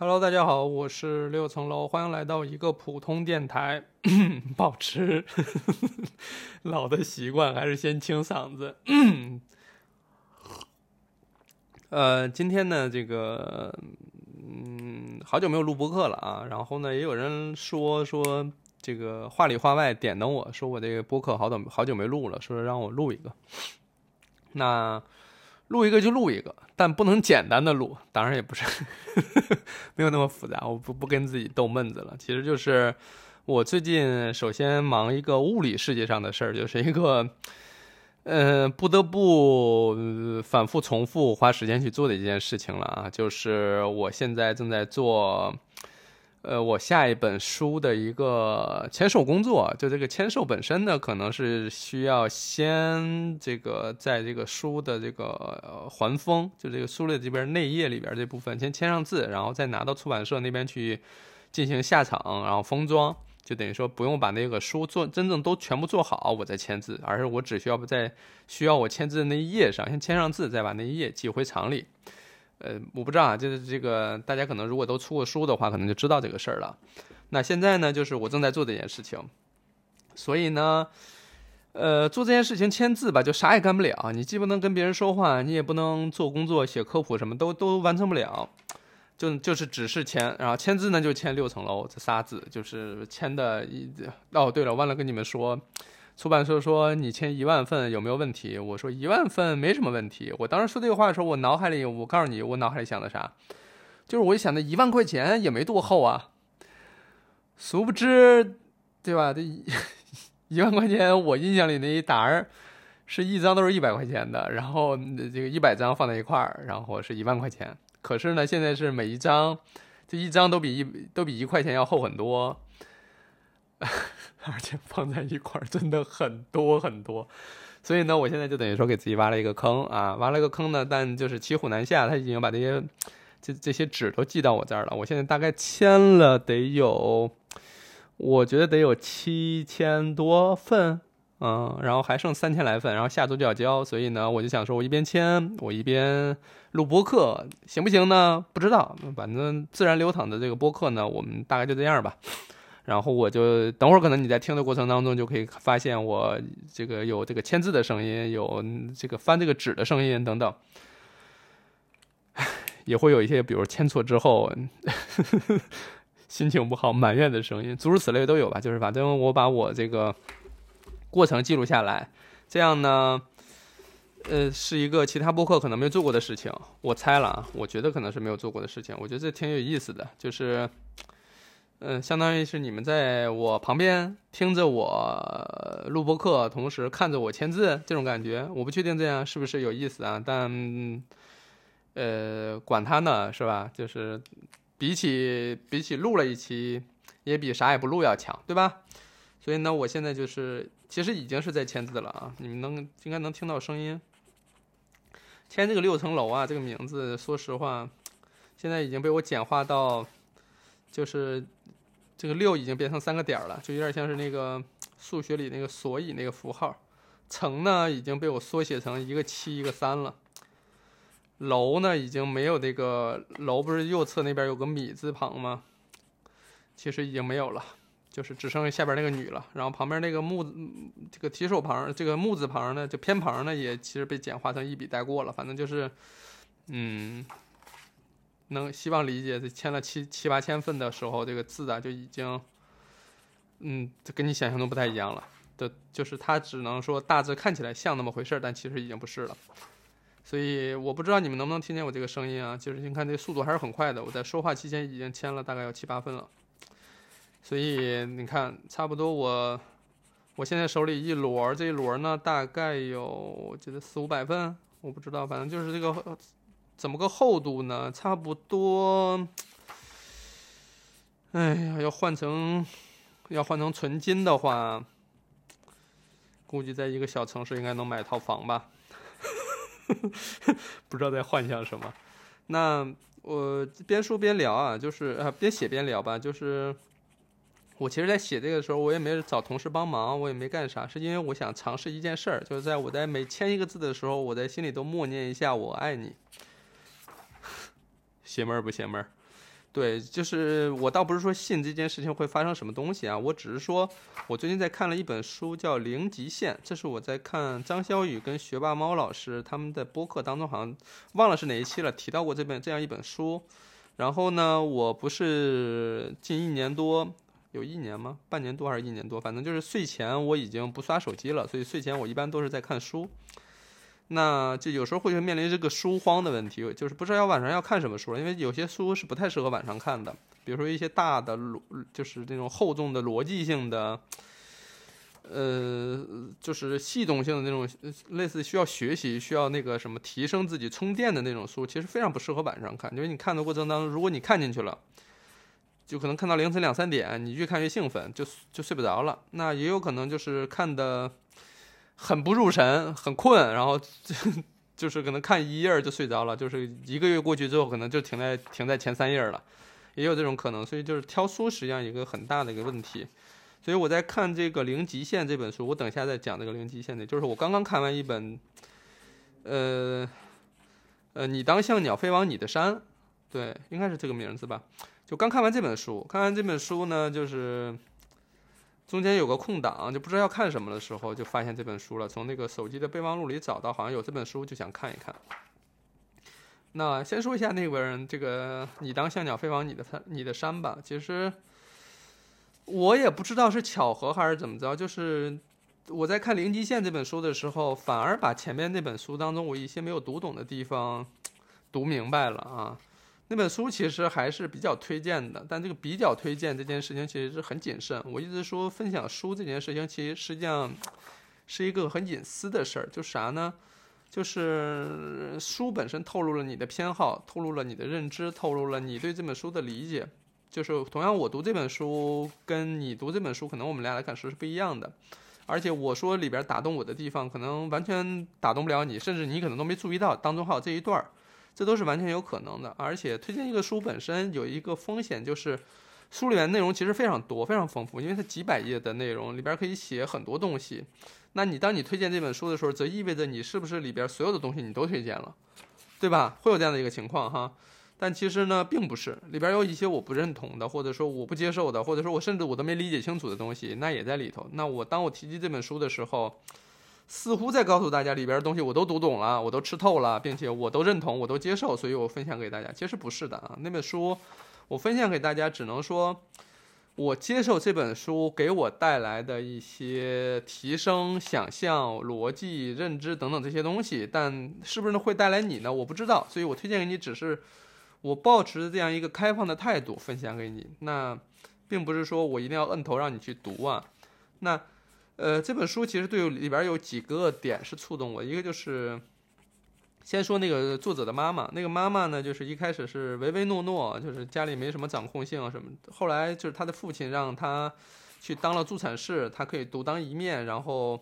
Hello，大家好，我是六层楼，欢迎来到一个普通电台。保持 老的习惯，还是先清嗓子。呃，今天呢，这个嗯，好久没有录播客了啊。然后呢，也有人说说这个话里话外点等我说我这个播客好久好久没录了，说让我录一个。那录一个就录一个，但不能简单的录，当然也不是 没有那么复杂。我不不跟自己逗闷子了，其实就是。我最近首先忙一个物理世界上的事儿，就是一个，呃，不得不反复重复花时间去做的一件事情了啊，就是我现在正在做，呃，我下一本书的一个签售工作。就这个签售本身呢，可能是需要先这个在这个书的这个环封，就这个书的这边内页里边这部分先签上字，然后再拿到出版社那边去进行下场，然后封装。就等于说不用把那个书做真正都全部做好，我再签字，而是我只需要在需要我签字的那一页上先签上字，再把那一页寄回厂里。呃，我不知道啊，就是这个大家可能如果都出过书的话，可能就知道这个事儿了。那现在呢，就是我正在做这件事情，所以呢，呃，做这件事情签字吧，就啥也干不了。你既不能跟别人说话，你也不能做工作、写科普，什么都都完成不了。就就是只是签，然后签字呢就签六层楼这仨字，就是签的一哦对了，忘了跟你们说，出版社说你签一万份有没有问题？我说一万份没什么问题。我当时说这个话的时候，我脑海里我告诉你，我脑海里想的啥？就是我一想那一万块钱也没多厚啊。殊不知，对吧？这一一万块钱，我印象里那一沓是一张都是一百块钱的，然后这个一百张放在一块儿，然后是一万块钱。可是呢，现在是每一张，这一张都比一都比一块钱要厚很多，而且放在一块儿真的很多很多，所以呢，我现在就等于说给自己挖了一个坑啊，挖了一个坑呢，但就是骑虎难下，他已经把这些这这些纸都寄到我这儿了，我现在大概签了得有，我觉得得有七千多份。嗯，然后还剩三千来份，然后下周就要交，所以呢，我就想说，我一边签，我一边录播客，行不行呢？不知道，反正自然流淌的这个播客呢，我们大概就这样吧。然后我就等会儿，可能你在听的过程当中就可以发现我这个有这个签字的声音，有这个翻这个纸的声音等等，也会有一些比如签错之后 心情不好、埋怨的声音，诸如此类都有吧。就是反正我把我这个。过程记录下来，这样呢，呃，是一个其他播客可能没有做过的事情。我猜了啊，我觉得可能是没有做过的事情。我觉得这挺有意思的，就是，嗯，相当于是你们在我旁边听着我录播课，同时看着我签字，这种感觉。我不确定这样是不是有意思啊，但，呃，管他呢，是吧？就是比起比起录了一期，也比啥也不录要强，对吧？所以呢，我现在就是。其实已经是在签字了啊！你们能应该能听到声音。签这个六层楼啊，这个名字，说实话，现在已经被我简化到，就是这个六已经变成三个点了，就有点像是那个数学里那个所以那个符号。层呢已经被我缩写成一个七一个三了。楼呢已经没有那个楼，不是右侧那边有个米字旁吗？其实已经没有了。就是只剩下下边那个女了，然后旁边那个木，这个提手旁，这个木字旁呢，就偏旁呢，也其实被简化成一笔带过了。反正就是，嗯，能希望理解。这签了七七八千份的时候，这个字啊就已经，嗯，这跟你想象中不太一样了。的，就是它只能说大致看起来像那么回事但其实已经不是了。所以我不知道你们能不能听见我这个声音啊？就是你看这速度还是很快的。我在说话期间已经签了大概有七八份了。所以你看，差不多我，我现在手里一摞，这一摞呢大概有，我觉得四五百份，我不知道，反正就是这个怎么个厚度呢？差不多，哎呀，要换成要换成纯金的话，估计在一个小城市应该能买套房吧。不知道在幻想什么。那我边说边聊啊，就是啊，边写边聊吧，就是。我其实，在写这个的时候，我也没找同事帮忙，我也没干啥，是因为我想尝试一件事儿，就是在我在每签一个字的时候，我在心里都默念一下“我爱你”，邪门儿不邪门儿？对，就是我倒不是说信这件事情会发生什么东西啊，我只是说，我最近在看了一本书，叫《零极限》，这是我在看张小雨跟学霸猫老师他们在播客当中，好像忘了是哪一期了，提到过这本这样一本书。然后呢，我不是近一年多，有一年吗？半年多还是一年多？反正就是睡前我已经不刷手机了，所以睡前我一般都是在看书。那就有时候会面临这个书荒的问题，就是不知道要晚上要看什么书了，因为有些书是不太适合晚上看的，比如说一些大的逻，就是那种厚重的逻辑性的，呃，就是系统性的那种，类似需要学习、需要那个什么提升自己充电的那种书，其实非常不适合晚上看，因为你看的过程当中，如果你看进去了，就可能看到凌晨两三点，你越看越兴奋，就就睡不着了。那也有可能就是看的。很不入神，很困，然后就 就是可能看一页就睡着了，就是一个月过去之后，可能就停在停在前三页了，也有这种可能。所以就是挑书实际上一个很大的一个问题。所以我在看这个《零极限》这本书，我等一下再讲这个《零极限》的，就是我刚刚看完一本，呃呃，你当像鸟飞往你的山，对，应该是这个名字吧？就刚看完这本书，看完这本书呢，就是。中间有个空档，就不知道要看什么的时候，就发现这本书了。从那个手机的备忘录里找到，好像有这本书，就想看一看。那先说一下那本这个“你当像鸟飞往你的山你的山”吧。其实我也不知道是巧合还是怎么着，就是我在看《零极限》这本书的时候，反而把前面那本书当中我一些没有读懂的地方读明白了啊。那本书其实还是比较推荐的，但这个比较推荐这件事情其实是很谨慎。我一直说分享书这件事情，其实实际上是一个很隐私的事儿。就啥呢？就是书本身透露了你的偏好，透露了你的认知，透露了你对这本书的理解。就是同样，我读这本书跟你读这本书，可能我们俩的感受是不一样的。而且我说里边打动我的地方，可能完全打动不了你，甚至你可能都没注意到当中还有这一段儿。这都是完全有可能的，而且推荐一个书本身有一个风险，就是书里面内容其实非常多、非常丰富，因为它几百页的内容里边可以写很多东西。那你当你推荐这本书的时候，则意味着你是不是里边所有的东西你都推荐了，对吧？会有这样的一个情况哈。但其实呢，并不是，里边有一些我不认同的，或者说我不接受的，或者说我甚至我都没理解清楚的东西，那也在里头。那我当我提及这本书的时候。似乎在告诉大家里边的东西我都读懂了，我都吃透了，并且我都认同，我都接受，所以我分享给大家。其实不是的啊，那本书我分享给大家，只能说我接受这本书给我带来的一些提升、想象、逻辑、认知等等这些东西，但是不是会带来你呢？我不知道，所以我推荐给你，只是我保持这样一个开放的态度分享给你。那并不是说我一定要摁头让你去读啊，那。呃，这本书其实对里边有几个点是触动我，一个就是先说那个作者的妈妈，那个妈妈呢，就是一开始是唯唯诺诺，就是家里没什么掌控性什么，后来就是他的父亲让他去当了助产士，他可以独当一面，然后，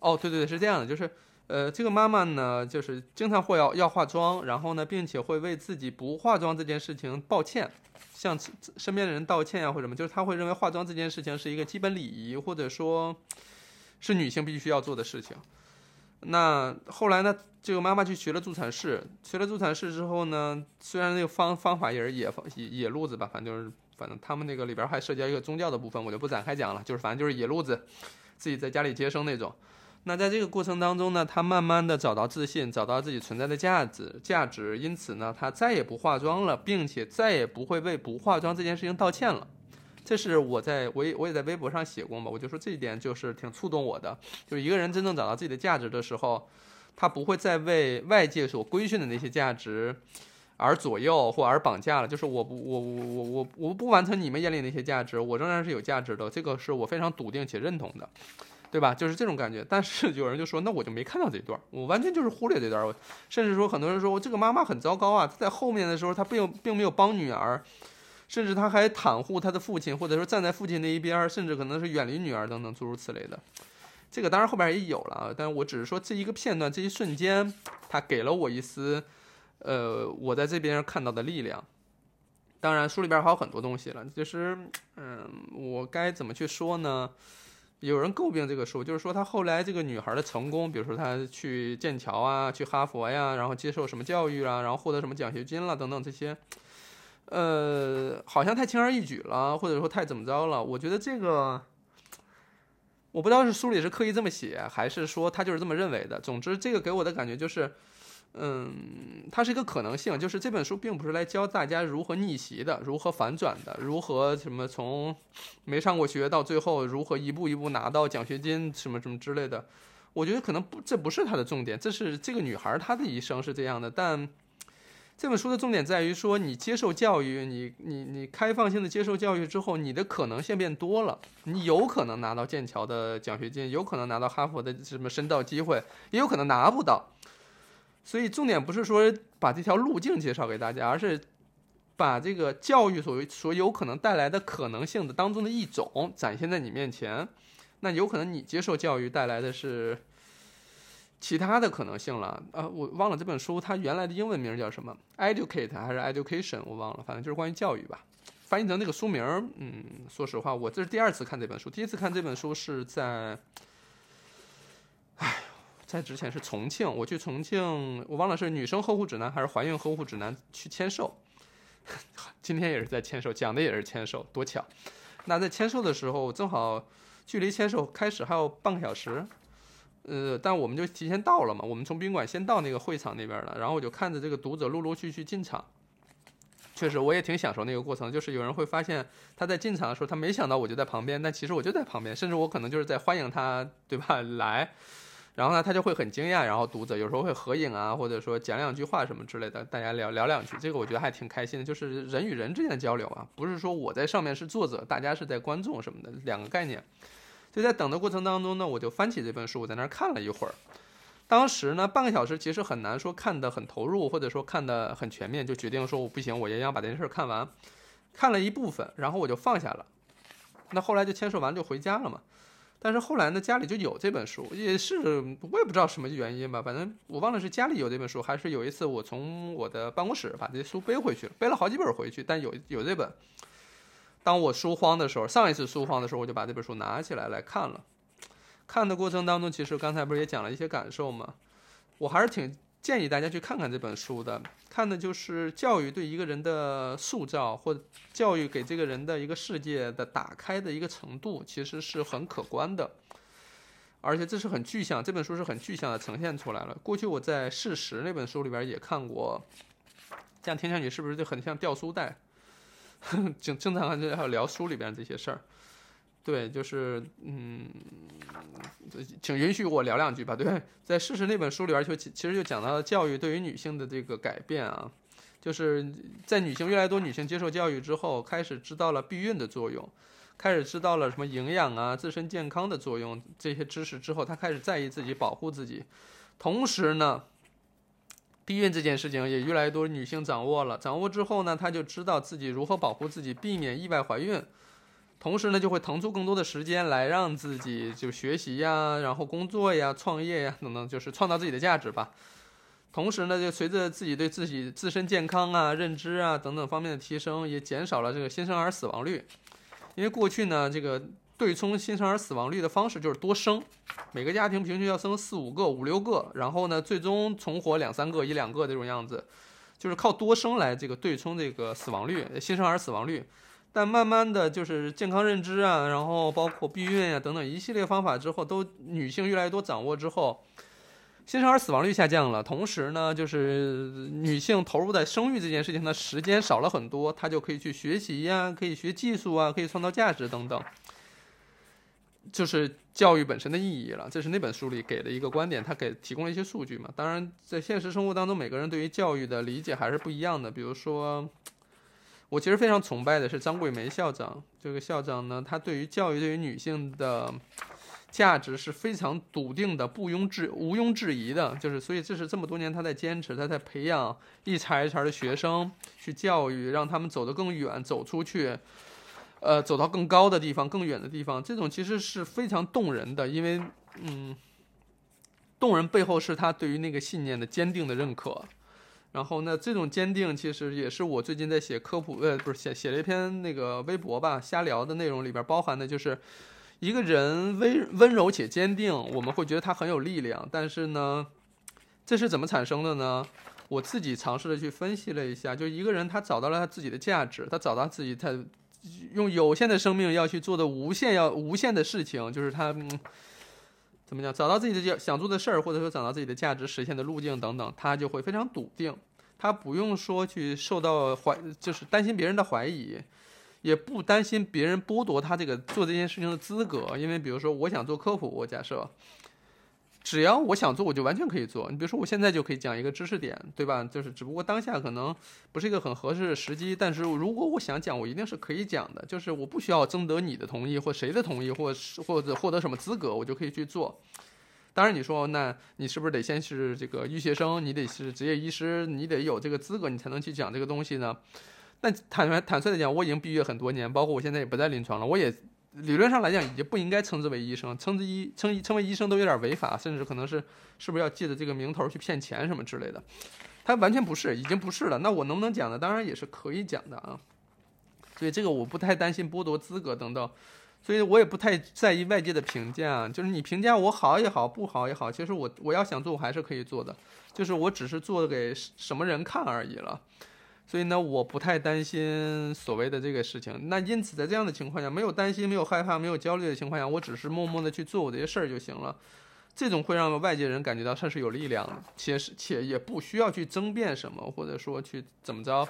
哦，对对对，是这样的，就是呃，这个妈妈呢，就是经常会要要化妆，然后呢，并且会为自己不化妆这件事情抱歉。向身边的人道歉啊，或者什么，就是她会认为化妆这件事情是一个基本礼仪，或者说，是女性必须要做的事情。那后来呢，这个妈妈去学了助产士，学了助产士之后呢，虽然那个方方法也是野野野路子吧，反正就是反正他们那个里边还涉及到一个宗教的部分，我就不展开讲了，就是反正就是野路子，自己在家里接生那种。那在这个过程当中呢，他慢慢的找到自信，找到自己存在的价值，价值，因此呢，他再也不化妆了，并且再也不会为不化妆这件事情道歉了。这是我在我也我也在微博上写过嘛，我就说这一点就是挺触动我的，就是一个人真正找到自己的价值的时候，他不会再为外界所规训的那些价值而左右或而绑架了。就是我不我我我我我不完成你们眼里那些价值，我仍然是有价值的，这个是我非常笃定且认同的。对吧？就是这种感觉。但是有人就说，那我就没看到这段，我完全就是忽略这段。我甚至说，很多人说我，这个妈妈很糟糕啊，在后面的时候，她并并没有帮女儿，甚至她还袒护她的父亲，或者说站在父亲那一边，甚至可能是远离女儿等等诸如此类的。这个当然后边也有了啊，但是我只是说这一个片段，这一瞬间，他给了我一丝，呃，我在这边看到的力量。当然，书里边还有很多东西了，其实，嗯，我该怎么去说呢？有人诟病这个书，就是说他后来这个女孩的成功，比如说她去剑桥啊，去哈佛呀，然后接受什么教育啊，然后获得什么奖学金了等等这些，呃，好像太轻而易举了，或者说太怎么着了？我觉得这个，我不知道是书里是刻意这么写，还是说他就是这么认为的。总之，这个给我的感觉就是，嗯，它是一个可能性，就是这本书并不是来教大家如何逆袭的，如何反转的，如何什么从没上过学到最后如何一步一步拿到奖学金什么什么之类的。我觉得可能不，这不是他的重点，这是这个女孩她的一生是这样的，但。这本书的重点在于说，你接受教育，你你你开放性的接受教育之后，你的可能性变多了，你有可能拿到剑桥的奖学金，有可能拿到哈佛的什么深造机会，也有可能拿不到。所以重点不是说把这条路径介绍给大家，而是把这个教育所所有可能带来的可能性的当中的一种展现在你面前。那有可能你接受教育带来的是。其他的可能性了，呃，我忘了这本书它原来的英文名叫什么，educate 还是 education，我忘了，反正就是关于教育吧。翻译成那个书名，嗯，说实话，我这是第二次看这本书，第一次看这本书是在，唉，在之前是重庆，我去重庆，我忘了是女生呵护指南还是怀孕呵护指南去签售，今天也是在签售，讲的也是签售，多巧。那在签售的时候，正好距离签售开始还有半个小时。呃，但我们就提前到了嘛，我们从宾馆先到那个会场那边了，然后我就看着这个读者陆陆续续进场，确实我也挺享受那个过程，就是有人会发现他在进场的时候，他没想到我就在旁边，但其实我就在旁边，甚至我可能就是在欢迎他，对吧？来，然后呢，他就会很惊讶，然后读者有时候会合影啊，或者说讲两句话什么之类的，大家聊聊两句，这个我觉得还挺开心的，就是人与人之间的交流啊，不是说我在上面是作者，大家是在观众什么的，两个概念。就在等的过程当中呢，我就翻起这本书，我在那儿看了一会儿。当时呢，半个小时其实很难说看得很投入，或者说看得很全面，就决定说我不行，我也要把这件事看完。看了一部分，然后我就放下了。那后来就签售完就回家了嘛。但是后来呢，家里就有这本书，也是我也不知道什么原因吧，反正我忘了是家里有这本书，还是有一次我从我的办公室把这书背回去了，背了好几本回去，但有有这本。当我书荒的时候，上一次书荒的时候，我就把这本书拿起来来看了。看的过程当中，其实刚才不是也讲了一些感受吗？我还是挺建议大家去看看这本书的。看的就是教育对一个人的塑造，或教育给这个人的一个世界的打开的一个程度，其实是很可观的。而且这是很具象，这本书是很具象的呈现出来了。过去我在《事实》那本书里边也看过，这样听上去是不是就很像掉书袋？经经常还要聊书里边这些事儿，对，就是嗯，请允许我聊两句吧。对，在《事实》那本书里边，就其实就讲到了教育对于女性的这个改变啊，就是在女性越来越多女性接受教育之后，开始知道了避孕的作用，开始知道了什么营养啊、自身健康的作用这些知识之后，她开始在意自己、保护自己，同时呢。避孕这件事情也越来越多女性掌握了，掌握之后呢，她就知道自己如何保护自己，避免意外怀孕，同时呢，就会腾出更多的时间来让自己就学习呀，然后工作呀、创业呀等等，就是创造自己的价值吧。同时呢，就随着自己对自己自身健康啊、认知啊等等方面的提升，也减少了这个新生儿死亡率，因为过去呢，这个。对冲新生儿死亡率的方式就是多生，每个家庭平均要生四五个、五六个，然后呢，最终存活两三个、一两个这种样子，就是靠多生来这个对冲这个死亡率、新生儿死亡率。但慢慢的就是健康认知啊，然后包括避孕啊等等一系列方法之后，都女性越来越多掌握之后。新生儿死亡率下降了，同时呢，就是女性投入在生育这件事情的时间少了很多，她就可以去学习呀，可以学技术啊，可以创造价值等等。就是教育本身的意义了，这是那本书里给的一个观点，他给提供了一些数据嘛。当然，在现实生活当中，每个人对于教育的理解还是不一样的。比如说，我其实非常崇拜的是张桂梅校长。这个校长呢，他对于教育对于女性的价值是非常笃定的，不庸置毋庸置疑的。就是所以，这是这么多年他在坚持，他在培养一茬一茬的学生去教育，让他们走得更远，走出去。呃，走到更高的地方、更远的地方，这种其实是非常动人的，因为，嗯，动人背后是他对于那个信念的坚定的认可。然后呢，这种坚定其实也是我最近在写科普，呃，不是写写了一篇那个微博吧，瞎聊的内容里边包含的就是一个人温温柔且坚定，我们会觉得他很有力量。但是呢，这是怎么产生的呢？我自己尝试的去分析了一下，就一个人他找到了他自己的价值，他找到自己他用有限的生命要去做的无限要无限的事情，就是他。怎么讲？找到自己的想做的事儿，或者说找到自己的价值实现的路径等等，他就会非常笃定。他不用说去受到怀，就是担心别人的怀疑，也不担心别人剥夺他这个做这件事情的资格。因为比如说，我想做科普，我假设。只要我想做，我就完全可以做。你比如说，我现在就可以讲一个知识点，对吧？就是只不过当下可能不是一个很合适的时机。但是如果我想讲，我一定是可以讲的。就是我不需要征得你的同意，或谁的同意，或或者获得什么资格，我就可以去做。当然，你说那你是不是得先是这个医学生？你得是职业医师，你得有这个资格，你才能去讲这个东西呢？但坦率坦率的讲，我已经毕业很多年，包括我现在也不在临床了，我也。理论上来讲，也不应该称之为医生，称之医称称为医生都有点违法，甚至可能是是不是要借着这个名头去骗钱什么之类的。他完全不是，已经不是了。那我能不能讲呢？当然也是可以讲的啊。所以这个我不太担心剥夺资格等等，所以我也不太在意外界的评价。就是你评价我好也好，不好也好，其实我我要想做，我还是可以做的。就是我只是做给什么人看而已了。所以呢，我不太担心所谓的这个事情。那因此，在这样的情况下，没有担心、没有害怕、没有焦虑的情况下，我只是默默的去做我这些事儿就行了。这种会让外界人感觉到他是有力量的，且是且也不需要去争辩什么，或者说去怎么着，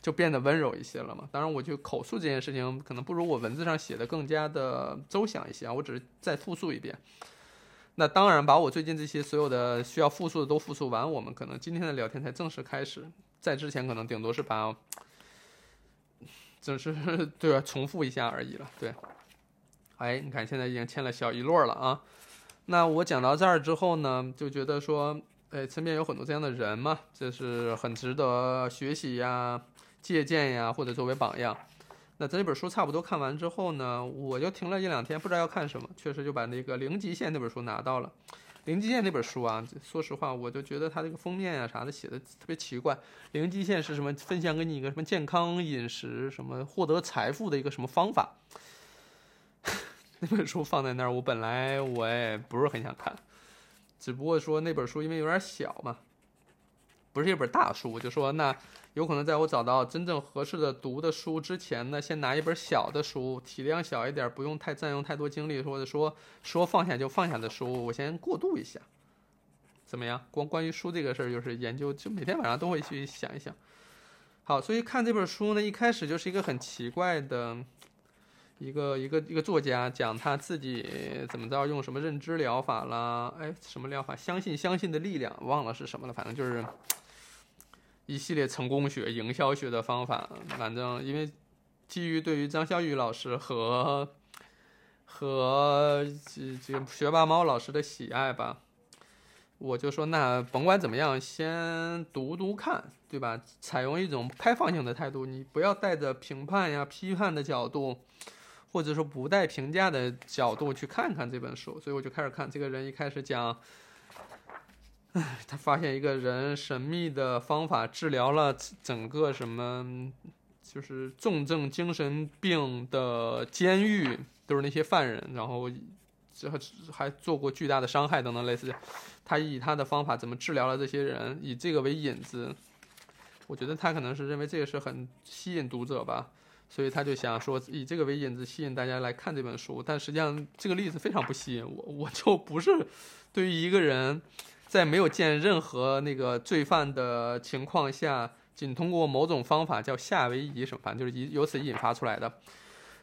就变得温柔一些了嘛。当然，我就口述这件事情，可能不如我文字上写的更加的周详一些啊。我只是再复述一遍。那当然，把我最近这些所有的需要复述的都复述完，我们可能今天的聊天才正式开始。在之前可能顶多是把，只是 对吧？重复一下而已了。对，哎，你看现在已经签了小一摞了啊。那我讲到这儿之后呢，就觉得说，哎，身边有很多这样的人嘛，这是很值得学习呀、借鉴呀，或者作为榜样。那这本书差不多看完之后呢，我就停了一两天，不知道要看什么，确实就把那个《零极限》那本书拿到了。零极限那本书啊，说实话，我就觉得它这个封面啊啥的写的特别奇怪。零极限是什么？分享给你一个什么健康饮食、什么获得财富的一个什么方法？那本书放在那儿，我本来我也不是很想看，只不过说那本书因为有点小嘛，不是一本大书，我就说那。有可能在我找到真正合适的读的书之前呢，先拿一本小的书，体量小一点，不用太占用太多精力，或者说说放下就放下的书，我先过渡一下，怎么样？光关于书这个事儿，就是研究，就每天晚上都会去想一想。好，所以看这本书呢，一开始就是一个很奇怪的，一个一个一个作家讲他自己怎么着用什么认知疗法啦，哎，什么疗法？相信相信的力量，忘了是什么了，反正就是。一系列成功学、营销学的方法，反正因为基于对于张小雨老师和和这这学霸猫老师的喜爱吧，我就说那甭管怎么样，先读读看，对吧？采用一种开放性的态度，你不要带着评判呀、批判的角度，或者说不带评价的角度去看看这本书。所以我就开始看，这个人一开始讲。他发现一个人神秘的方法治疗了整个什么，就是重症精神病的监狱，都是那些犯人，然后这还做过巨大的伤害等等类似。他以他的方法怎么治疗了这些人，以这个为引子，我觉得他可能是认为这个是很吸引读者吧，所以他就想说以这个为引子吸引大家来看这本书。但实际上这个例子非常不吸引我，我就不是对于一个人。在没有见任何那个罪犯的情况下，仅通过某种方法叫夏威夷什么，反正就是以由此引发出来的。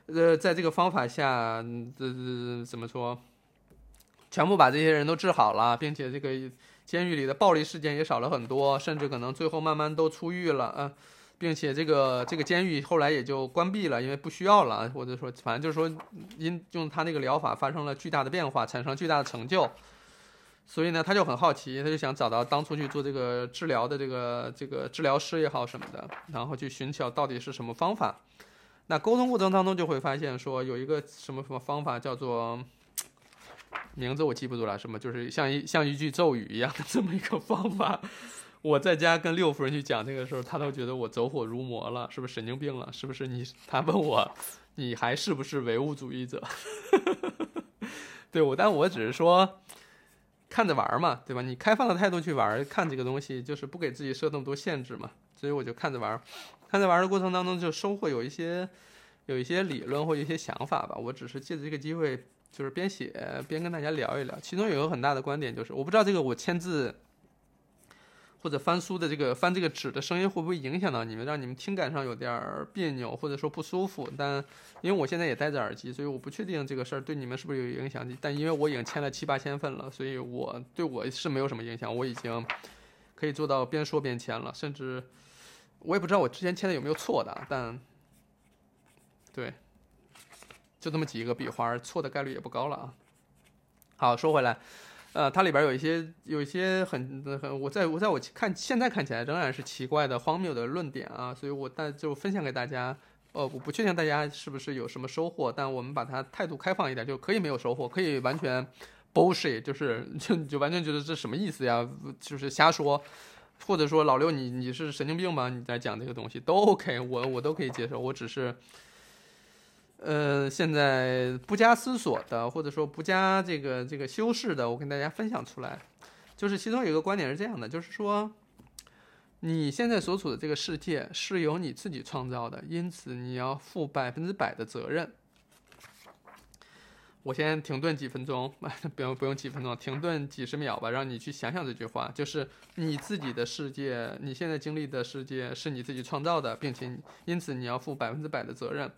呃，在这个方法下，这这怎么说？全部把这些人都治好了，并且这个监狱里的暴力事件也少了很多，甚至可能最后慢慢都出狱了啊，并且这个这个监狱后来也就关闭了，因为不需要了，或者说反正就是说，因用他那个疗法发生了巨大的变化，产生巨大的成就。所以呢，他就很好奇，他就想找到当初去做这个治疗的这个这个治疗师也好什么的，然后去寻找到底是什么方法。那沟通过程当中就会发现说，有一个什么什么方法叫做名字我记不住了，什么就是像一像一句咒语一样的这么一个方法。我在家跟六夫人去讲这个时候，他都觉得我走火入魔了，是不是神经病了？是不是你？他问我你还是不是唯物主义者？对我，但我只是说。看着玩嘛，对吧？你开放的态度去玩，看这个东西就是不给自己设那么多限制嘛。所以我就看着玩，看着玩的过程当中就收获有一些有一些理论或一些想法吧。我只是借着这个机会，就是边写边跟大家聊一聊。其中有一个很大的观点就是，我不知道这个我签字。或者翻书的这个翻这个纸的声音会不会影响到你们，让你们听感上有点别扭或者说不舒服？但因为我现在也戴着耳机，所以我不确定这个事儿对你们是不是有影响。但因为我已经签了七八千份了，所以我对我是没有什么影响。我已经可以做到边说边签了，甚至我也不知道我之前签的有没有错的，但对，就这么几个笔画，错的概率也不高了啊。好，说回来。呃，它里边有一些有一些很很，我在我在我看现在看起来仍然是奇怪的荒谬的论点啊，所以我但就分享给大家。呃，我不确定大家是不是有什么收获，但我们把它态度开放一点，就可以没有收获，可以完全 bullshit，就是就就完全觉得这什么意思呀？就是瞎说，或者说老六你你是神经病吗？你在讲这个东西都 OK，我我都可以接受，我只是。呃，现在不加思索的，或者说不加这个这个修饰的，我跟大家分享出来，就是其中有一个观点是这样的，就是说，你现在所处的这个世界是由你自己创造的，因此你要负百分之百的责任。我先停顿几分钟，不用不用几分钟，停顿几十秒吧，让你去想想这句话，就是你自己的世界，你现在经历的世界是你自己创造的，并且因此你要负百分之百的责任。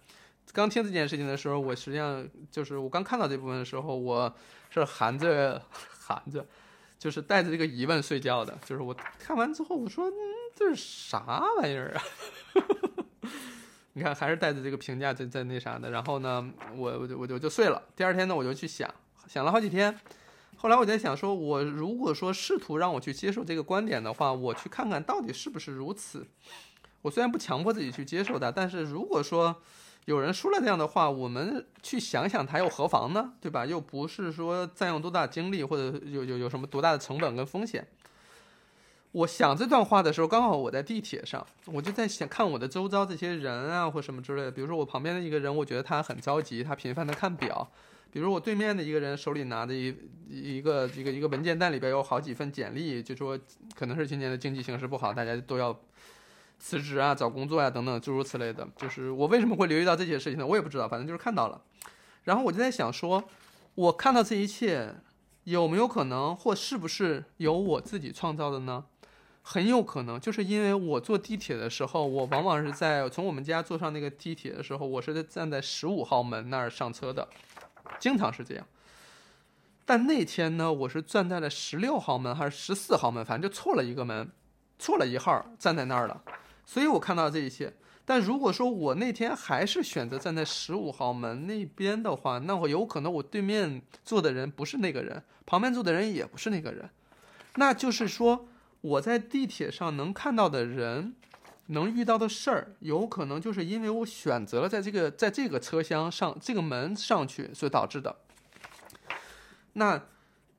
刚听这件事情的时候，我实际上就是我刚看到这部分的时候，我是含着 含着，就是带着这个疑问睡觉的。就是我看完之后，我说：“嗯，这是啥玩意儿啊？” 你看，还是带着这个评价在在那啥的。然后呢，我我就我就就睡了。第二天呢，我就去想，想了好几天。后来我在想，说我如果说试图让我去接受这个观点的话，我去看看到底是不是如此。我虽然不强迫自己去接受它，但是如果说。有人说了这样的话，我们去想想，他又何妨呢？对吧？又不是说占用多大精力，或者有有有什么多大的成本跟风险。我想这段话的时候，刚好我在地铁上，我就在想看我的周遭这些人啊，或什么之类的。比如说我旁边的一个人，我觉得他很着急，他频繁的看表。比如我对面的一个人手里拿着一一个一个一个文件袋，里边有好几份简历，就说可能是今年的经济形势不好，大家都要。辞职啊，找工作呀，等等，诸如此类的。就是我为什么会留意到这些事情呢？我也不知道，反正就是看到了。然后我就在想说，我看到这一切，有没有可能，或是不是由我自己创造的呢？很有可能，就是因为我坐地铁的时候，我往往是在从我们家坐上那个地铁的时候，我是在站在十五号门那儿上车的，经常是这样。但那天呢，我是站在了十六号门还是十四号门，反正就错了一个门，错了一号，站在那儿了。所以我看到这一切，但如果说我那天还是选择站在十五号门那边的话，那我有可能我对面坐的人不是那个人，旁边坐的人也不是那个人，那就是说我在地铁上能看到的人，能遇到的事儿，有可能就是因为我选择了在这个在这个车厢上这个门上去所导致的。那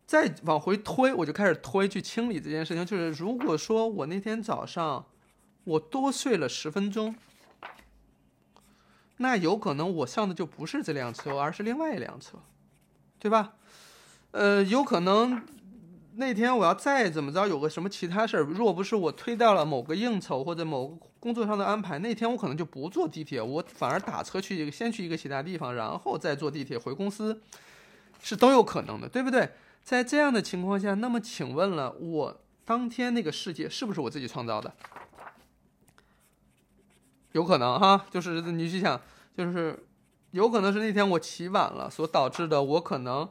再往回推，我就开始推去清理这件事情，就是如果说我那天早上。我多睡了十分钟，那有可能我上的就不是这辆车，而是另外一辆车，对吧？呃，有可能那天我要再怎么着，有个什么其他事儿，若不是我推掉了某个应酬或者某个工作上的安排，那天我可能就不坐地铁，我反而打车去一个，先去一个其他地方，然后再坐地铁回公司，是都有可能的，对不对？在这样的情况下，那么请问了，我当天那个世界是不是我自己创造的？有可能哈，就是你去想，就是有可能是那天我起晚了所导致的。我可能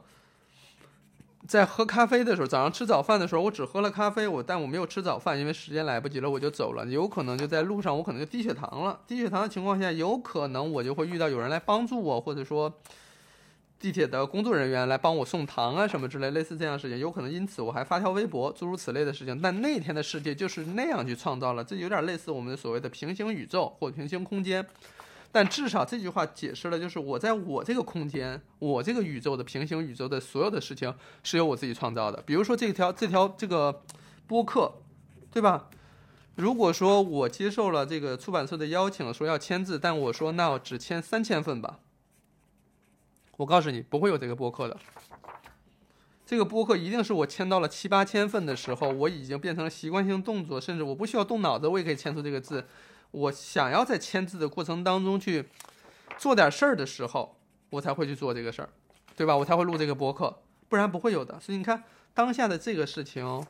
在喝咖啡的时候，早上吃早饭的时候，我只喝了咖啡，我但我没有吃早饭，因为时间来不及了，我就走了。有可能就在路上，我可能就低血糖了。低血糖的情况下，有可能我就会遇到有人来帮助我，或者说。地铁的工作人员来帮我送糖啊，什么之类，类似这样的事情，有可能因此我还发条微博，诸如此类的事情。但那天的世界就是那样去创造了，这有点类似我们所谓的平行宇宙或平行空间。但至少这句话解释了，就是我在我这个空间，我这个宇宙的平行宇宙的所有的事情是由我自己创造的。比如说这条这条这个播客，对吧？如果说我接受了这个出版社的邀请，说要签字，但我说那我只签三千份吧。我告诉你，不会有这个播客的，这个播客一定是我签到了七八千份的时候，我已经变成了习惯性动作，甚至我不需要动脑子，我也可以签出这个字。我想要在签字的过程当中去做点事儿的时候，我才会去做这个事儿，对吧？我才会录这个播客，不然不会有的。所以你看，当下的这个事情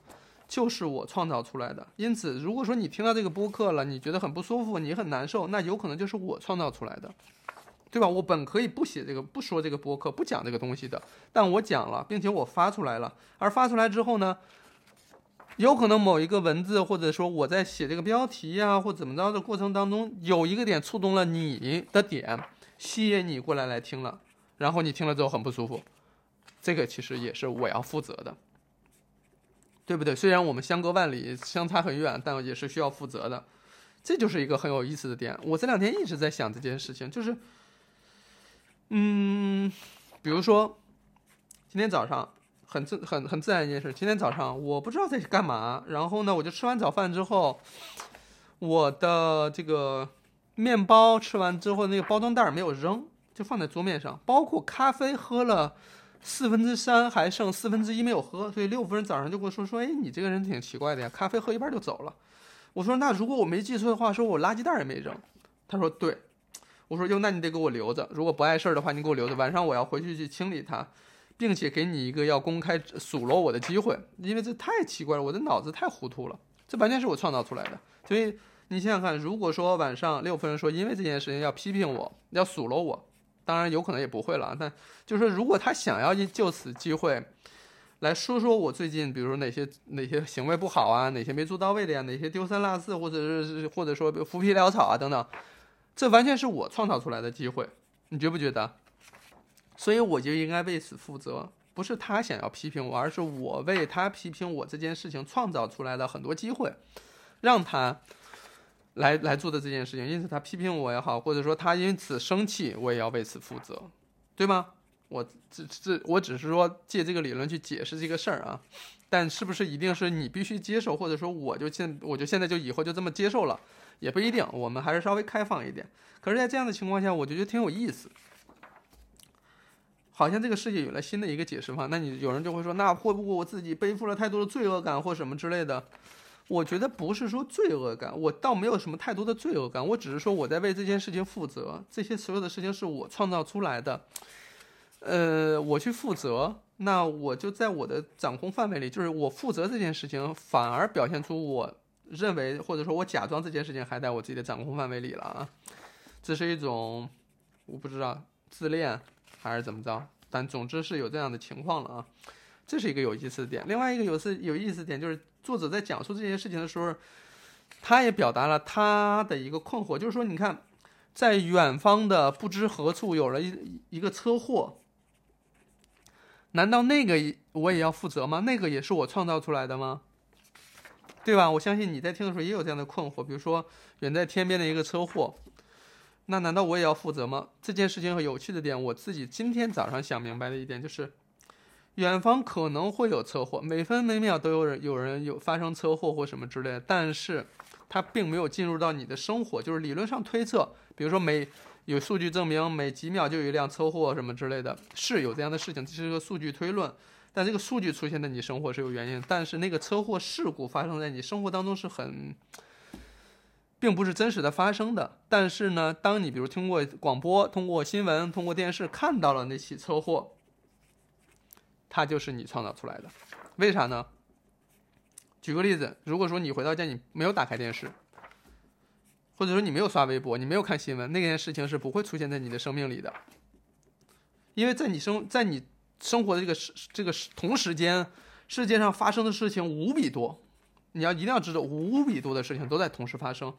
就是我创造出来的。因此，如果说你听到这个播客了，你觉得很不舒服，你很难受，那有可能就是我创造出来的。对吧？我本可以不写这个，不说这个播客，不讲这个东西的，但我讲了，并且我发出来了。而发出来之后呢，有可能某一个文字，或者说我在写这个标题呀，或怎么着的过程当中，有一个点触动了你的点，吸引你过来来听了，然后你听了之后很不舒服，这个其实也是我要负责的，对不对？虽然我们相隔万里，相差很远，但也是需要负责的。这就是一个很有意思的点。我这两天一直在想这件事情，就是。嗯，比如说，今天早上很自很很自然一件事。今天早上我不知道在干嘛，然后呢，我就吃完早饭之后，我的这个面包吃完之后，那个包装袋没有扔，就放在桌面上。包括咖啡喝了四分之三，还剩四分之一没有喝，所以六夫人早上就跟我说说，哎，你这个人挺奇怪的呀，咖啡喝一半就走了。我说那如果我没记错的话，说我垃圾袋也没扔。他说对。我说哟，那你得给我留着。如果不碍事儿的话，你给我留着。晚上我要回去去清理它，并且给你一个要公开数落我的机会，因为这太奇怪了，我的脑子太糊涂了。这完全是我创造出来的。所以你想想看，如果说晚上六夫人说因为这件事情要批评我，要数落我，当然有可能也不会了。但就是说，如果他想要就此机会来说说我最近，比如说哪些哪些行为不好啊，哪些没做到位的呀，哪些丢三落四，或者是或者说浮皮潦草啊等等。这完全是我创造出来的机会，你觉不觉得？所以我就应该为此负责，不是他想要批评我，而是我为他批评我这件事情创造出来的很多机会，让他来来做的这件事情。因此他批评我也好，或者说他因此生气，我也要为此负责，对吗？我这这我只是说借这个理论去解释这个事儿啊，但是不是一定是你必须接受，或者说我就现我就现在就以后就这么接受了？也不一定，我们还是稍微开放一点。可是，在这样的情况下，我就觉得挺有意思，好像这个世界有了新的一个解释方。那你有人就会说，那会不会我自己背负了太多的罪恶感或什么之类的？我觉得不是说罪恶感，我倒没有什么太多的罪恶感，我只是说我在为这件事情负责，这些所有的事情是我创造出来的，呃，我去负责，那我就在我的掌控范围里，就是我负责这件事情，反而表现出我。认为或者说我假装这件事情还在我自己的掌控范围里了啊，这是一种我不知道自恋还是怎么着，但总之是有这样的情况了啊，这是一个有意思的点。另外一个有是有意思点就是作者在讲述这件事情的时候，他也表达了他的一个困惑，就是说你看，在远方的不知何处有了一一个车祸，难道那个我也要负责吗？那个也是我创造出来的吗？对吧？我相信你在听的时候也有这样的困惑，比如说远在天边的一个车祸，那难道我也要负责吗？这件事情很有趣的点，我自己今天早上想明白的一点就是，远方可能会有车祸，每分每秒都有人有人有发生车祸或什么之类的，但是它并没有进入到你的生活，就是理论上推测，比如说每有数据证明每几秒就有一辆车祸什么之类的，是有这样的事情，这是个数据推论。但这个数据出现在你生活是有原因，但是那个车祸事故发生在你生活当中是很，并不是真实的发生的。但是呢，当你比如通过广播、通过新闻、通过电视看到了那起车祸，它就是你创造出来的。为啥呢？举个例子，如果说你回到家你没有打开电视，或者说你没有刷微博，你没有看新闻，那件事情是不会出现在你的生命里的，因为在你生在你。生活的这个时这个时同时间，世界上发生的事情无比多，你要一定要知道，无比多的事情都在同时发生，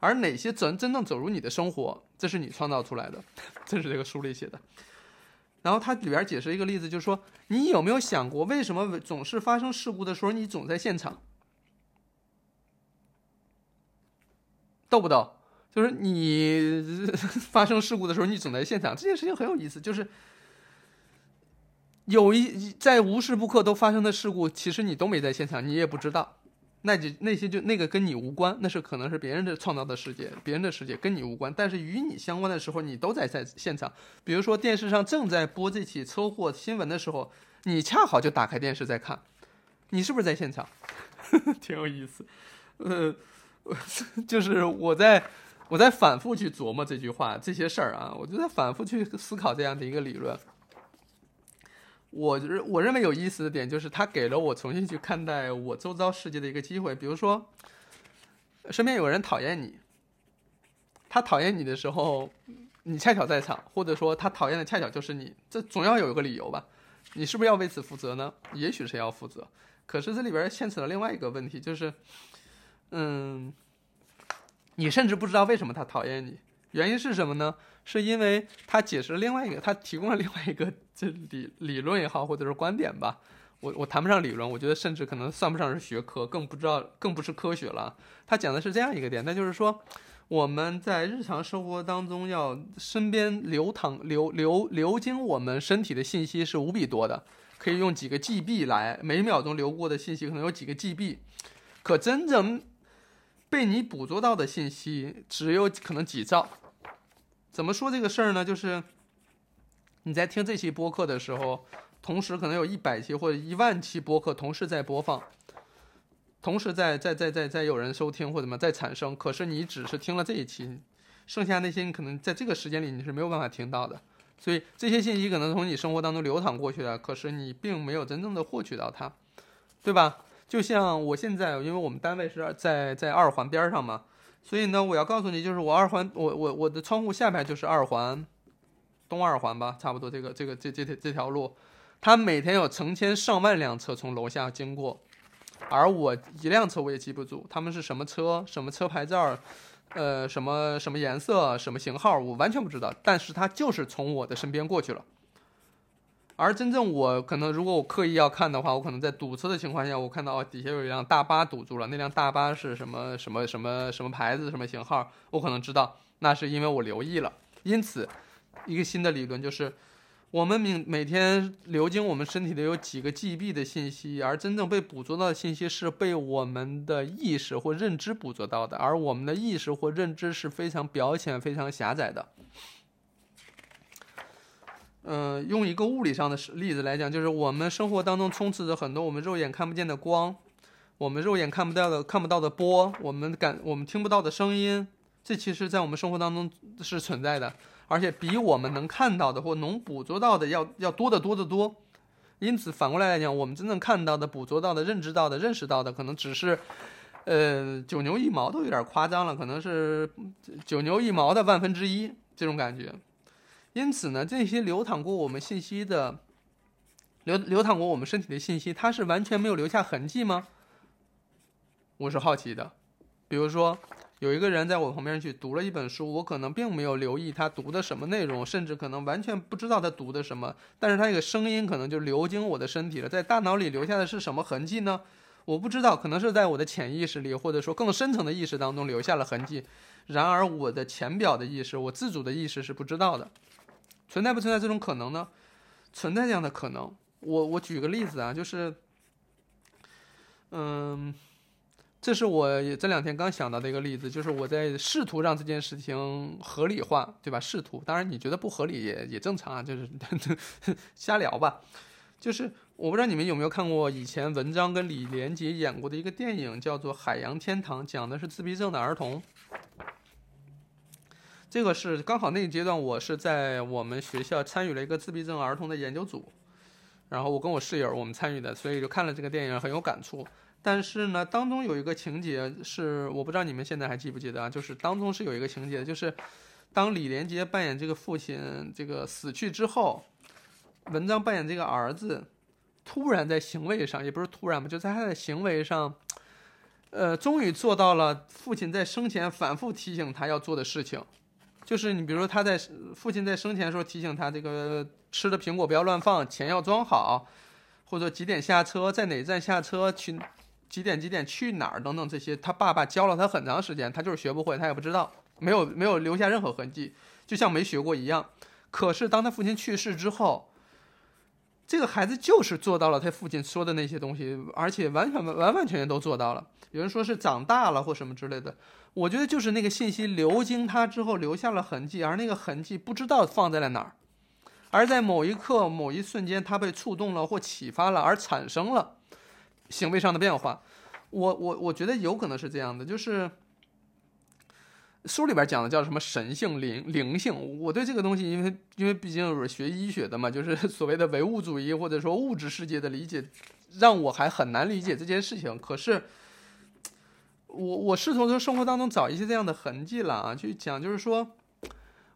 而哪些真真正走入你的生活，这是你创造出来的，这是这个书里写的。然后他里边解释一个例子，就是说，你有没有想过，为什么总是发生事故的时候，你总在现场？逗不逗？就是你 发生事故的时候，你总在现场，这件事情很有意思，就是。有一在无时不刻都发生的事故，其实你都没在现场，你也不知道。那就那些就那个跟你无关，那是可能是别人的创造的世界，别人的世界跟你无关。但是与你相关的时候，你都在在现场。比如说电视上正在播这起车祸新闻的时候，你恰好就打开电视在看，你是不是在现场？挺有意思，呃，就是我在我在反复去琢磨这句话这些事儿啊，我就在反复去思考这样的一个理论。我认我认为有意思的点就是，它给了我重新去看待我周遭世界的一个机会。比如说，身边有人讨厌你，他讨厌你的时候，你恰巧在场，或者说他讨厌的恰巧就是你，这总要有一个理由吧？你是不是要为此负责呢？也许是要负责。可是这里边牵扯了另外一个问题，就是，嗯，你甚至不知道为什么他讨厌你，原因是什么呢？是因为他解释了另外一个，他提供了另外一个这理理论也好，或者是观点吧。我我谈不上理论，我觉得甚至可能算不上是学科，更不知道，更不是科学了。他讲的是这样一个点，那就是说，我们在日常生活当中要身边流淌流流流经我们身体的信息是无比多的。可以用几个 GB 来，每秒钟流过的信息可能有几个 GB，可真正被你捕捉到的信息只有可能几兆。怎么说这个事儿呢？就是你在听这期播客的时候，同时可能有一百期或者一万期播客同时在播放，同时在在在在在有人收听或怎么在产生，可是你只是听了这一期，剩下那些你可能在这个时间里你是没有办法听到的。所以这些信息可能从你生活当中流淌过去的，可是你并没有真正的获取到它，对吧？就像我现在，因为我们单位是在在二环边上嘛，所以呢，我要告诉你，就是我二环，我我我的窗户下边就是二环，东二环吧，差不多这个这个这这这这条路，它每天有成千上万辆车从楼下经过，而我一辆车我也记不住，他们是什么车，什么车牌照。呃，什么什么颜色，什么型号，我完全不知道。但是它就是从我的身边过去了。而真正我可能，如果我刻意要看的话，我可能在堵车的情况下，我看到哦，底下有一辆大巴堵住了。那辆大巴是什么什么什么什么牌子，什么型号，我可能知道。那是因为我留意了。因此，一个新的理论就是。我们每每天流经我们身体的有几个 GB 的信息，而真正被捕捉到的信息是被我们的意识或认知捕捉到的，而我们的意识或认知是非常表浅、非常狭窄的。嗯，用一个物理上的例子来讲，就是我们生活当中充斥着很多我们肉眼看不见的光，我们肉眼看不到的、看不到的波，我们感我们听不到的声音，这其实在我们生活当中是存在的。而且比我们能看到的或能捕捉到的要要多得多得多，因此反过来来讲，我们真正看到的、捕捉到的、认知到的、认识到的，可能只是，呃，九牛一毛都有点夸张了，可能是九牛一毛的万分之一这种感觉。因此呢，这些流淌过我们信息的，流流淌过我们身体的信息，它是完全没有留下痕迹吗？我是好奇的，比如说。有一个人在我旁边去读了一本书，我可能并没有留意他读的什么内容，甚至可能完全不知道他读的什么，但是他那个声音可能就流经我的身体了，在大脑里留下的是什么痕迹呢？我不知道，可能是在我的潜意识里，或者说更深层的意识当中留下了痕迹。然而我的浅表的意识，我自主的意识是不知道的。存在不存在这种可能呢？存在这样的可能。我我举个例子啊，就是，嗯。这是我这两天刚想到的一个例子，就是我在试图让这件事情合理化，对吧？试图，当然你觉得不合理也也正常啊，就是 瞎聊吧。就是我不知道你们有没有看过以前文章跟李连杰演过的一个电影，叫做《海洋天堂》，讲的是自闭症的儿童。这个是刚好那个阶段，我是在我们学校参与了一个自闭症儿童的研究组，然后我跟我室友我们参与的，所以就看了这个电影很有感触。但是呢，当中有一个情节是我不知道你们现在还记不记得啊？就是当中是有一个情节，就是当李连杰扮演这个父亲这个死去之后，文章扮演这个儿子，突然在行为上也不是突然吧，就在他的行为上，呃，终于做到了父亲在生前反复提醒他要做的事情，就是你比如说他在父亲在生前的时候提醒他这个吃的苹果不要乱放，钱要装好，或者几点下车，在哪站下车去。几点几点去哪儿等等这些，他爸爸教了他很长时间，他就是学不会，他也不知道，没有没有留下任何痕迹，就像没学过一样。可是当他父亲去世之后，这个孩子就是做到了他父亲说的那些东西，而且完全完完全全都做到了。有人说是长大了或什么之类的，我觉得就是那个信息流经他之后留下了痕迹，而那个痕迹不知道放在了哪儿，而在某一刻、某一瞬间，他被触动了或启发了，而产生了行为上的变化。我我我觉得有可能是这样的，就是书里边讲的叫什么神性、灵灵性。我对这个东西，因为因为毕竟是学医学的嘛，就是 所谓的唯物主义或者说物质世界的理解，让我还很难理解这件事情。可是。我我试图从生活当中找一些这样的痕迹了啊，去讲就是说，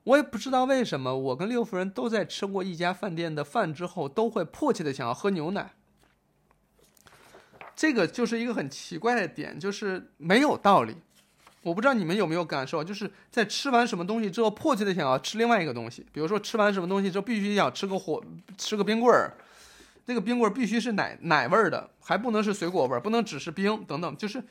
我也不知道为什么，我跟六夫人都在吃过一家饭店的饭之后，都会迫切的想要喝牛奶。这个就是一个很奇怪的点，就是没有道理。我不知道你们有没有感受，就是在吃完什么东西之后，迫切的想要吃另外一个东西。比如说吃完什么东西之后，必须要吃个火，吃个冰棍儿，那个冰棍儿必须是奶奶味儿的，还不能是水果味儿，不能只是冰等等，就是。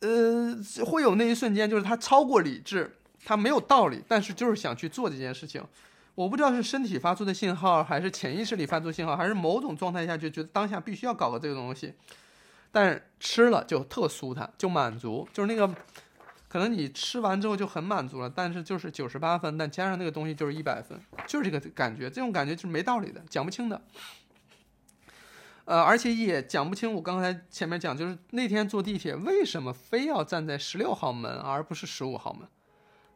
呃，会有那一瞬间，就是他超过理智，他没有道理，但是就是想去做这件事情。我不知道是身体发出的信号，还是潜意识里发出信号，还是某种状态下就觉得当下必须要搞个这个东西。但吃了就特舒坦，就满足，就是那个，可能你吃完之后就很满足了，但是就是九十八分，但加上那个东西就是一百分，就是这个感觉，这种感觉就是没道理的，讲不清的。呃，而且也讲不清。我刚才前面讲，就是那天坐地铁，为什么非要站在十六号门而不是十五号门？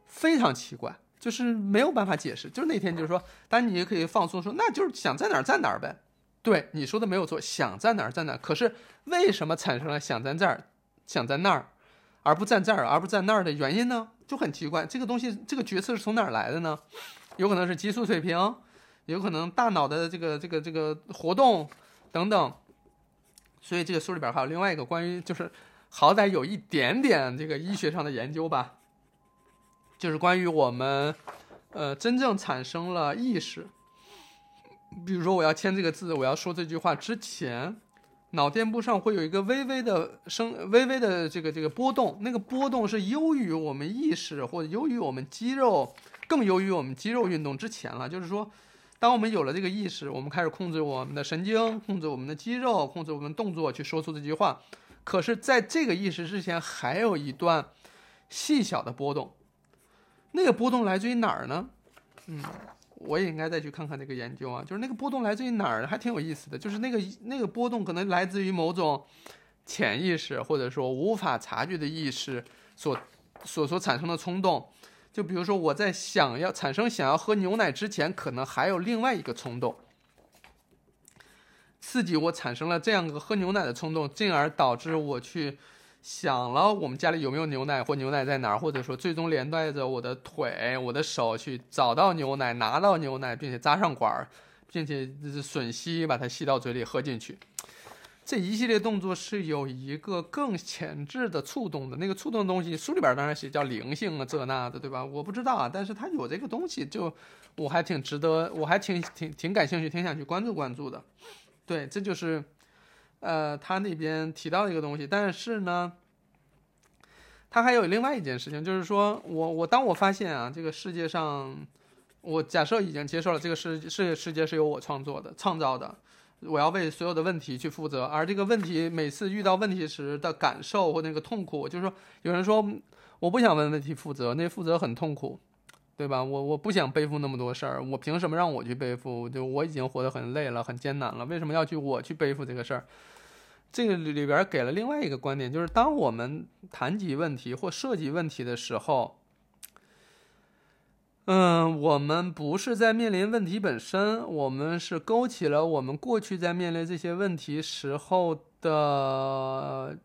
非常奇怪，就是没有办法解释。就是那天，就是说，当你也可以放松说，那就是想在哪儿在哪儿呗。对，你说的没有错，想在哪儿在哪儿。可是为什么产生了想在这儿、想在那儿，而不在这儿，而不在那儿的原因呢？就很奇怪。这个东西，这个角色是从哪儿来的呢？有可能是激素水平，有可能大脑的这个这个这个活动。等等，所以这个书里边还有另外一个关于，就是好歹有一点点这个医学上的研究吧，就是关于我们，呃，真正产生了意识，比如说我要签这个字，我要说这句话之前，脑电波上会有一个微微的声，微微的这个这个波动，那个波动是优于我们意识或者优于我们肌肉，更优于我们肌肉运动之前了，就是说。当我们有了这个意识，我们开始控制我们的神经，控制我们的肌肉，控制我们动作，去说出这句话。可是，在这个意识之前，还有一段细小的波动。那个波动来自于哪儿呢？嗯，我也应该再去看看这个研究啊。就是那个波动来自于哪儿，还挺有意思的。就是那个那个波动可能来自于某种潜意识，或者说无法察觉的意识所所所产生的冲动。就比如说，我在想要产生想要喝牛奶之前，可能还有另外一个冲动，刺激我产生了这样一个喝牛奶的冲动，进而导致我去想了我们家里有没有牛奶或牛奶在哪儿，或者说最终连带着我的腿、我的手去找到牛奶、拿到牛奶，并且扎上管儿，并且吮吸把它吸到嘴里喝进去。这一系列动作是有一个更前置的触动的，那个触动的东西，书里边当然写叫灵性啊，这那的，对吧？我不知道啊，但是他有这个东西，就我还挺值得，我还挺挺挺感兴趣，挺想去关注关注的。对，这就是，呃，他那边提到一个东西。但是呢，他还有另外一件事情，就是说我我当我发现啊，这个世界上，我假设已经接受了这个世世世界是由我创作的、创造的。我要为所有的问题去负责，而这个问题每次遇到问题时的感受或那个痛苦，就是说，有人说我不想为问题负责，那负责很痛苦，对吧？我我不想背负那么多事儿，我凭什么让我去背负？就我已经活得很累了，很艰难了，为什么要去我去背负这个事儿？这个里边给了另外一个观点，就是当我们谈及问题或涉及问题的时候。嗯，我们不是在面临问题本身，我们是勾起了我们过去在面临这些问题时候的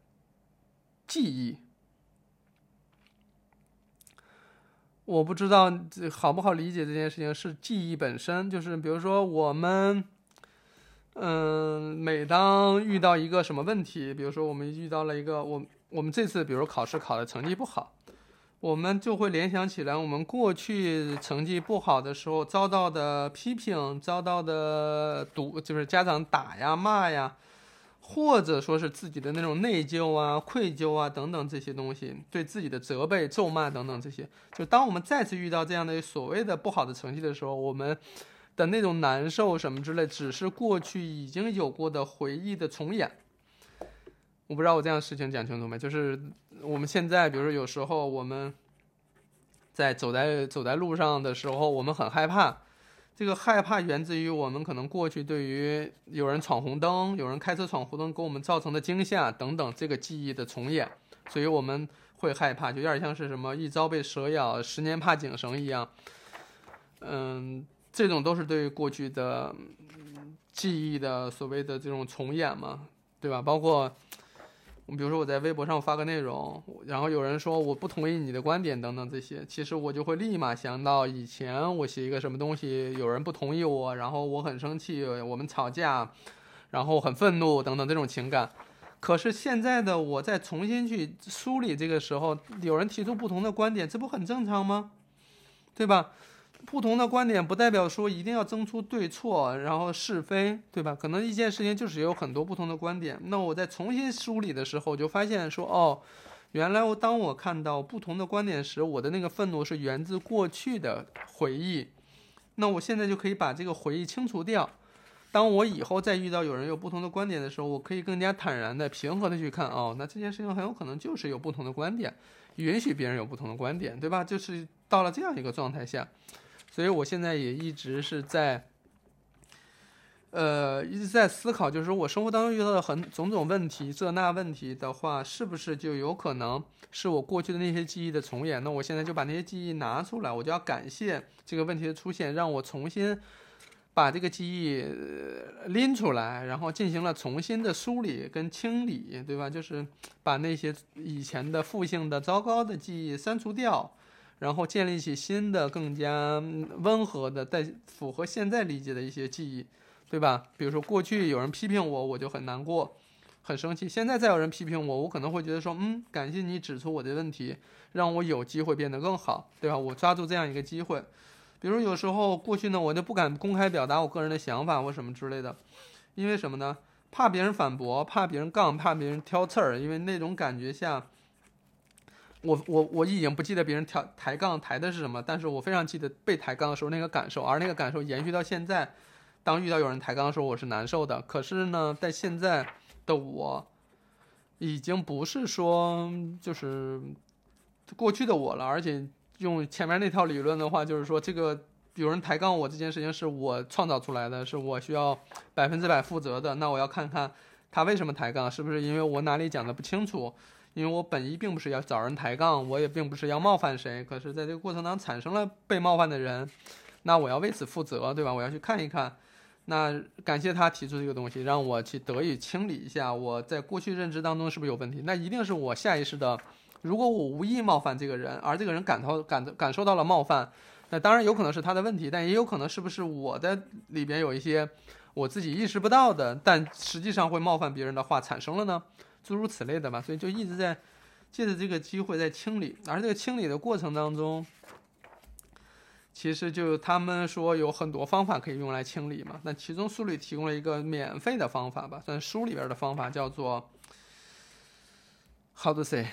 记忆。我不知道这好不好理解这件事情，是记忆本身，就是比如说我们，嗯，每当遇到一个什么问题，比如说我们遇到了一个我我们这次比如考试考的成绩不好。我们就会联想起来，我们过去成绩不好的时候遭到的批评，遭到的堵，就是家长打呀、骂呀，或者说是自己的那种内疚啊、愧疚啊等等这些东西，对自己的责备、咒骂等等这些。就当我们再次遇到这样的所谓的不好的成绩的时候，我们的那种难受什么之类，只是过去已经有过的回忆的重演。我不知道我这样的事情讲清楚没？就是。我们现在，比如说，有时候我们在走在走在路上的时候，我们很害怕，这个害怕源自于我们可能过去对于有人闯红灯、有人开车闯红灯给我们造成的惊吓等等这个记忆的重演，所以我们会害怕，就有点像是什么一朝被蛇咬，十年怕井绳一样。嗯，这种都是对于过去的记忆的所谓的这种重演嘛，对吧？包括。比如说我在微博上发个内容，然后有人说我不同意你的观点等等这些，其实我就会立马想到以前我写一个什么东西，有人不同意我，然后我很生气，我们吵架，然后很愤怒等等这种情感。可是现在的我再重新去梳理这个时候，有人提出不同的观点，这不很正常吗？对吧？不同的观点不代表说一定要争出对错，然后是非，对吧？可能一件事情就是有很多不同的观点。那我在重新梳理的时候，就发现说，哦，原来我当我看到不同的观点时，我的那个愤怒是源自过去的回忆。那我现在就可以把这个回忆清除掉。当我以后再遇到有人有不同的观点的时候，我可以更加坦然的、平和的去看，哦，那这件事情很有可能就是有不同的观点，允许别人有不同的观点，对吧？就是到了这样一个状态下。所以我现在也一直是在，呃，一直在思考，就是说我生活当中遇到的很种种问题，这那问题的话，是不是就有可能是我过去的那些记忆的重演？那我现在就把那些记忆拿出来，我就要感谢这个问题的出现，让我重新把这个记忆拎出来，然后进行了重新的梳理跟清理，对吧？就是把那些以前的负性的、糟糕的记忆删除掉。然后建立起新的、更加温和的、带符合现在理解的一些记忆，对吧？比如说过去有人批评我，我就很难过、很生气。现在再有人批评我，我可能会觉得说，嗯，感谢你指出我的问题，让我有机会变得更好，对吧？我抓住这样一个机会。比如有时候过去呢，我就不敢公开表达我个人的想法或什么之类的，因为什么呢？怕别人反驳，怕别人杠，怕别人挑刺儿，因为那种感觉下。我我我已经不记得别人挑抬杠抬的是什么，但是我非常记得被抬杠的时候那个感受，而那个感受延续到现在，当遇到有人抬杠的时候，我是难受的。可是呢，在现在的我，已经不是说就是过去的我了，而且用前面那套理论的话，就是说这个有人抬杠我这件事情是我创造出来的，是我需要百分之百负责的。那我要看看他为什么抬杠，是不是因为我哪里讲的不清楚？因为我本意并不是要找人抬杠，我也并不是要冒犯谁，可是在这个过程当中产生了被冒犯的人，那我要为此负责，对吧？我要去看一看，那感谢他提出这个东西，让我去得以清理一下我在过去认知当中是不是有问题？那一定是我下意识的，如果我无意冒犯这个人，而这个人感到感感受到了冒犯，那当然有可能是他的问题，但也有可能是不是我的里边有一些我自己意识不到的，但实际上会冒犯别人的话产生了呢？诸如此类的吧，所以就一直在借着这个机会在清理，而这个清理的过程当中，其实就他们说有很多方法可以用来清理嘛。那其中书里提供了一个免费的方法吧，算书里边的方法，叫做 How to say，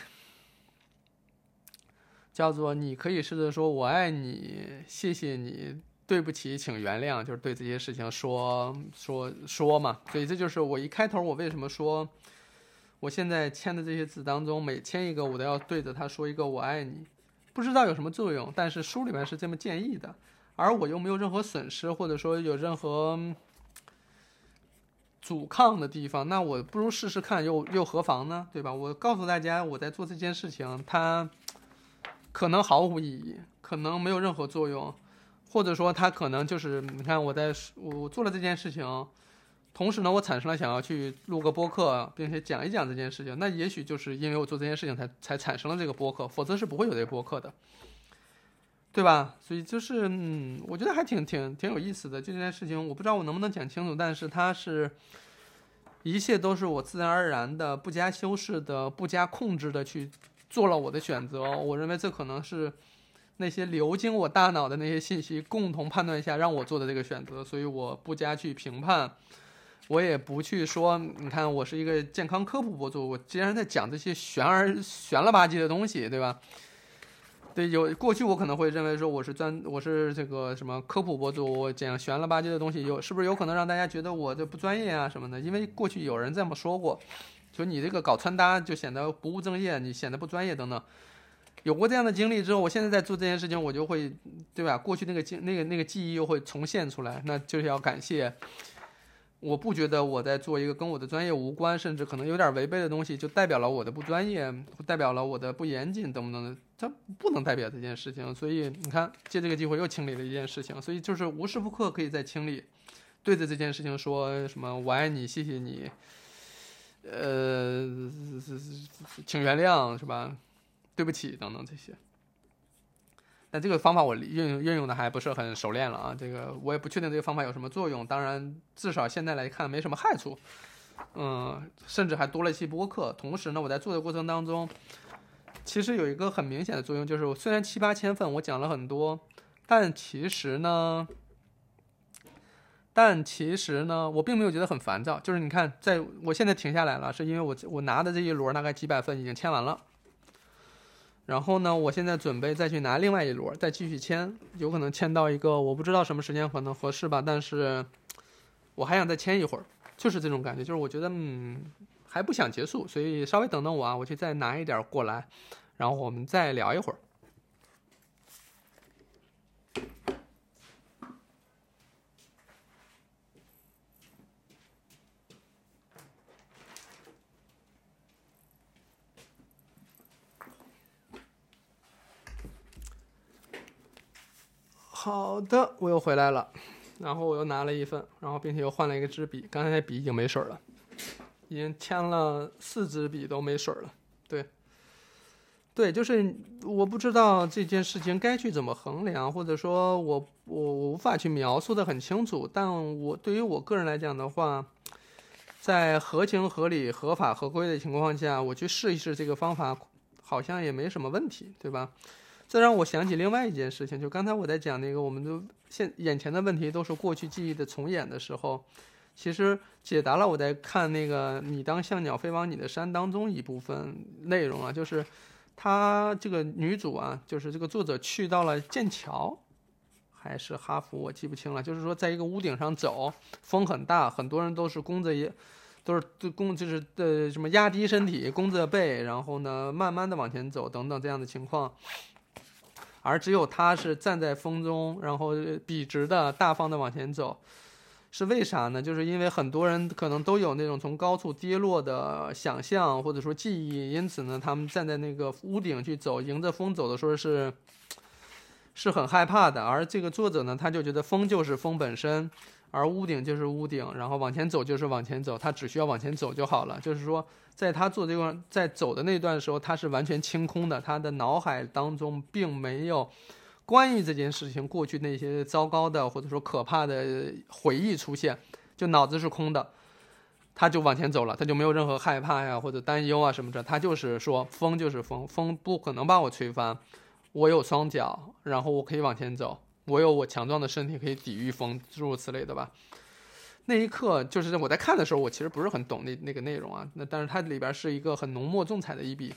叫做你可以试着说我爱你，谢谢你，对不起，请原谅，就是对这些事情说说说嘛。所以这就是我一开头我为什么说。我现在签的这些字当中，每签一个，我都要对着他说一个“我爱你”，不知道有什么作用，但是书里面是这么建议的，而我又没有任何损失，或者说有任何阻抗的地方，那我不如试试看，又又何妨呢？对吧？我告诉大家，我在做这件事情，它可能毫无意义，可能没有任何作用，或者说它可能就是，你看我在我做了这件事情。同时呢，我产生了想要去录个播客，并且讲一讲这件事情。那也许就是因为我做这件事情，才才产生了这个播客，否则是不会有这个播客的，对吧？所以就是，嗯，我觉得还挺挺挺有意思的。就这件事情，我不知道我能不能讲清楚，但是它是，一切都是我自然而然的、不加修饰的、不加控制的去做了我的选择。我认为这可能是那些流经我大脑的那些信息共同判断下让我做的这个选择，所以我不加去评判。我也不去说，你看，我是一个健康科普博主，我既然在讲这些玄而玄了吧唧的东西，对吧？对，有过去我可能会认为说我是专，我是这个什么科普博主，我讲玄了吧唧的东西，有是不是有可能让大家觉得我这不专业啊什么的？因为过去有人这么说过，就你这个搞穿搭就显得不务正业，你显得不专业等等。有过这样的经历之后，我现在在做这件事情，我就会，对吧？过去那个经那个那个记忆又会重现出来，那就是要感谢。我不觉得我在做一个跟我的专业无关，甚至可能有点违背的东西，就代表了我的不专业，代表了我的不严谨，等等的。它不能代表这件事情。所以你看，借这个机会又清理了一件事情。所以就是无时不刻可以在清理，对着这件事情说什么“我爱你，谢谢你”，呃，请原谅，是吧？对不起，等等这些。但这个方法我运用运用的还不是很熟练了啊，这个我也不确定这个方法有什么作用。当然，至少现在来看没什么害处，嗯，甚至还多了一期播客。同时呢，我在做的过程当中，其实有一个很明显的作用，就是虽然七八千份我讲了很多，但其实呢，但其实呢，我并没有觉得很烦躁。就是你看，在我现在停下来了，是因为我我拿的这一摞大概几百份已经签完了。然后呢，我现在准备再去拿另外一摞，再继续签，有可能签到一个我不知道什么时间可能合适吧，但是我还想再签一会儿，就是这种感觉，就是我觉得嗯还不想结束，所以稍微等等我啊，我去再拿一点过来，然后我们再聊一会儿。好的，我又回来了，然后我又拿了一份，然后并且又换了一个支笔。刚才那笔已经没水了，已经签了四支笔都没水了。对，对，就是我不知道这件事情该去怎么衡量，或者说我我我无法去描述的很清楚。但我对于我个人来讲的话，在合情合理、合法合规的情况下，我去试一试这个方法，好像也没什么问题，对吧？这让我想起另外一件事情，就刚才我在讲那个，我们的现眼前的问题都是过去记忆的重演的时候，其实解答了我在看那个“你当像鸟飞往你的山”当中一部分内容啊，就是他这个女主啊，就是这个作者去到了剑桥还是哈佛，我记不清了，就是说在一个屋顶上走，风很大，很多人都是弓着也都是对弓就是呃什么压低身体，弓着背，然后呢慢慢的往前走等等这样的情况。而只有他是站在风中，然后笔直的、大方的往前走，是为啥呢？就是因为很多人可能都有那种从高处跌落的想象或者说记忆，因此呢，他们站在那个屋顶去走，迎着风走的时候是是很害怕的。而这个作者呢，他就觉得风就是风本身。而屋顶就是屋顶，然后往前走就是往前走，他只需要往前走就好了。就是说，在他做这段在走的那段时候，他是完全清空的，他的脑海当中并没有关于这件事情过去那些糟糕的或者说可怕的回忆出现，就脑子是空的，他就往前走了，他就没有任何害怕呀或者担忧啊什么的，他就是说风就是风，风不可能把我吹翻，我有双脚，然后我可以往前走。我有我强壮的身体可以抵御风，诸如此类的吧。那一刻，就是我在看的时候，我其实不是很懂那那个内容啊。那但是它里边是一个很浓墨重彩的一笔。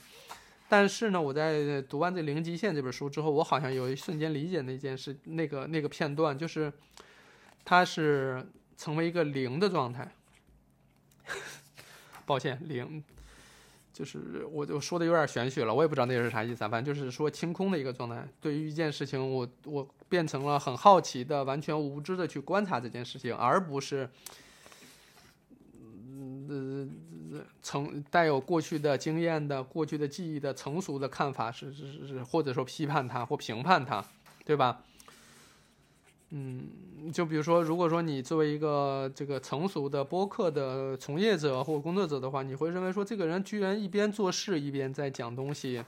但是呢，我在读完这《零极限》这本书之后，我好像有一瞬间理解那件事，那个那个片段，就是它是成为一个零的状态。抱歉，零。就是我就说的有点玄学了，我也不知道那个是啥意思。反正就是说清空的一个状态。对于一件事情，我我变成了很好奇的、完全无知的去观察这件事情，而不是，嗯，成带有过去的经验的、过去的记忆的成熟的看法，是是是，或者说批判它或评判它，对吧？嗯，就比如说，如果说你作为一个这个成熟的播客的从业者或工作者的话，你会认为说这个人居然一边做事一边在讲东西，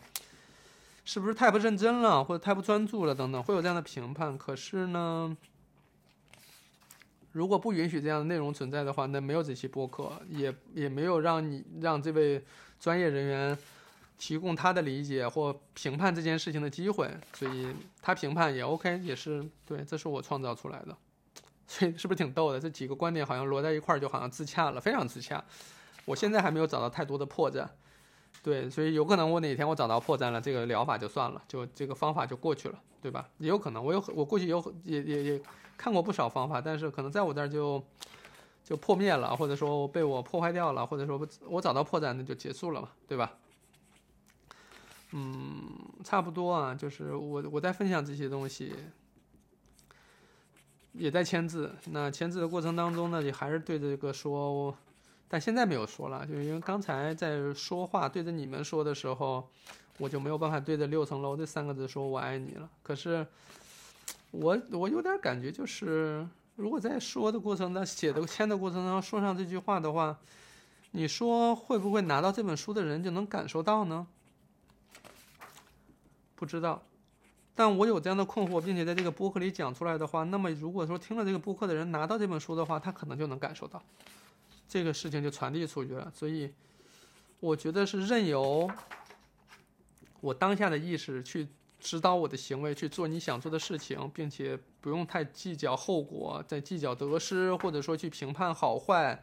是不是太不认真了，或者太不专注了等等，会有这样的评判。可是呢，如果不允许这样的内容存在的话，那没有这期播客，也也没有让你让这位专业人员。提供他的理解或评判这件事情的机会，所以他评判也 OK，也是对，这是我创造出来的，所以是不是挺逗的？这几个观点好像摞在一块儿，就好像自洽了，非常自洽。我现在还没有找到太多的破绽，对，所以有可能我哪天我找到破绽了，这个疗法就算了，就这个方法就过去了，对吧？也有可能，我有我过去有也也也看过不少方法，但是可能在我这儿就就破灭了，或者说被我破坏掉了，或者说我找到破绽那就结束了嘛，对吧？嗯，差不多啊，就是我我在分享这些东西，也在签字。那签字的过程当中呢，也还是对着这个说，但现在没有说了，就是因为刚才在说话对着你们说的时候，我就没有办法对着六层楼 这三个字说我爱你了。可是我我有点感觉，就是如果在说的过程当写的签的过程当中说上这句话的话，你说会不会拿到这本书的人就能感受到呢？不知道，但我有这样的困惑，并且在这个播客里讲出来的话，那么如果说听了这个播客的人拿到这本书的话，他可能就能感受到，这个事情就传递出去了。所以，我觉得是任由我当下的意识去指导我的行为，去做你想做的事情，并且不用太计较后果，在计较得失，或者说去评判好坏，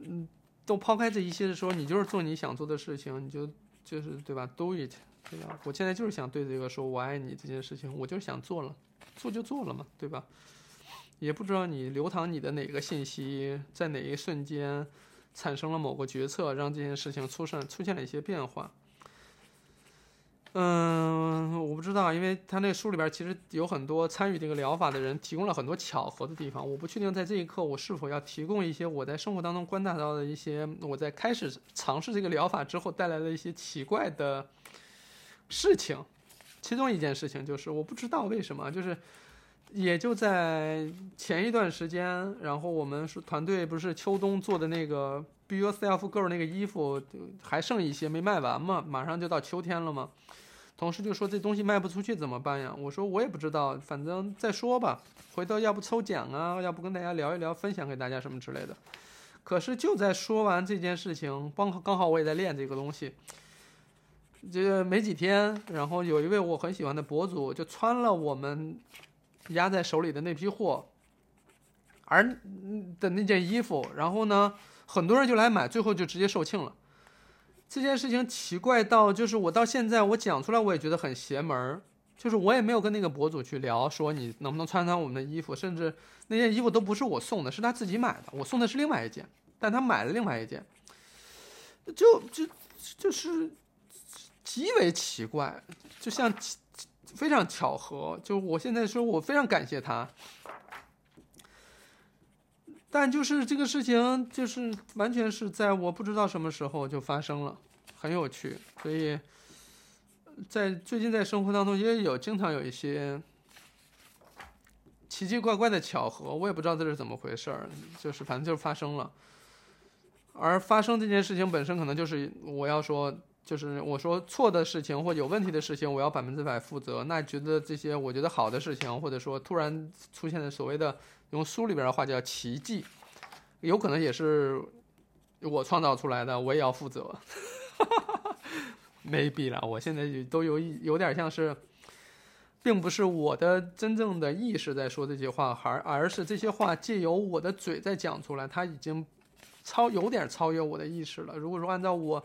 嗯，都抛开这一切的时候，你就是做你想做的事情，你就就是对吧？Do it。对吧？我现在就是想对这个说“我爱你”这件事情，我就是想做了，做就做了嘛，对吧？也不知道你流淌你的哪个信息，在哪一瞬间产生了某个决策，让这件事情出现出现了一些变化。嗯，我不知道，因为他那书里边其实有很多参与这个疗法的人提供了很多巧合的地方。我不确定在这一刻我是否要提供一些我在生活当中观察到的一些我在开始尝试这个疗法之后带来的一些奇怪的。事情，其中一件事情就是我不知道为什么，就是也就在前一段时间，然后我们是团队不是秋冬做的那个 Be Yourself Girl 那个衣服还剩一些没卖完嘛，马上就到秋天了嘛。同事就说这东西卖不出去怎么办呀？我说我也不知道，反正再说吧。回头要不抽奖啊，要不跟大家聊一聊，分享给大家什么之类的。可是就在说完这件事情，刚刚好我也在练这个东西。这没几天，然后有一位我很喜欢的博主就穿了我们压在手里的那批货，而的那件衣服，然后呢，很多人就来买，最后就直接售罄了。这件事情奇怪到，就是我到现在我讲出来，我也觉得很邪门儿。就是我也没有跟那个博主去聊，说你能不能穿穿我们的衣服，甚至那件衣服都不是我送的，是他自己买的，我送的是另外一件，但他买了另外一件，就就就是。极为奇怪，就像非常巧合。就我现在说，我非常感谢他，但就是这个事情，就是完全是在我不知道什么时候就发生了，很有趣。所以在最近在生活当中也有经常有一些奇奇怪怪的巧合，我也不知道这是怎么回事儿，就是反正就是发生了。而发生这件事情本身，可能就是我要说。就是我说错的事情或有问题的事情，我要百分之百负责。那觉得这些我觉得好的事情，或者说突然出现的所谓的用书里边的话叫奇迹，有可能也是我创造出来的，我也要负责。maybe 啦，我现在都有有点像是，并不是我的真正的意识在说这些话，而而是这些话借由我的嘴在讲出来，它已经超有点超越我的意识了。如果说按照我。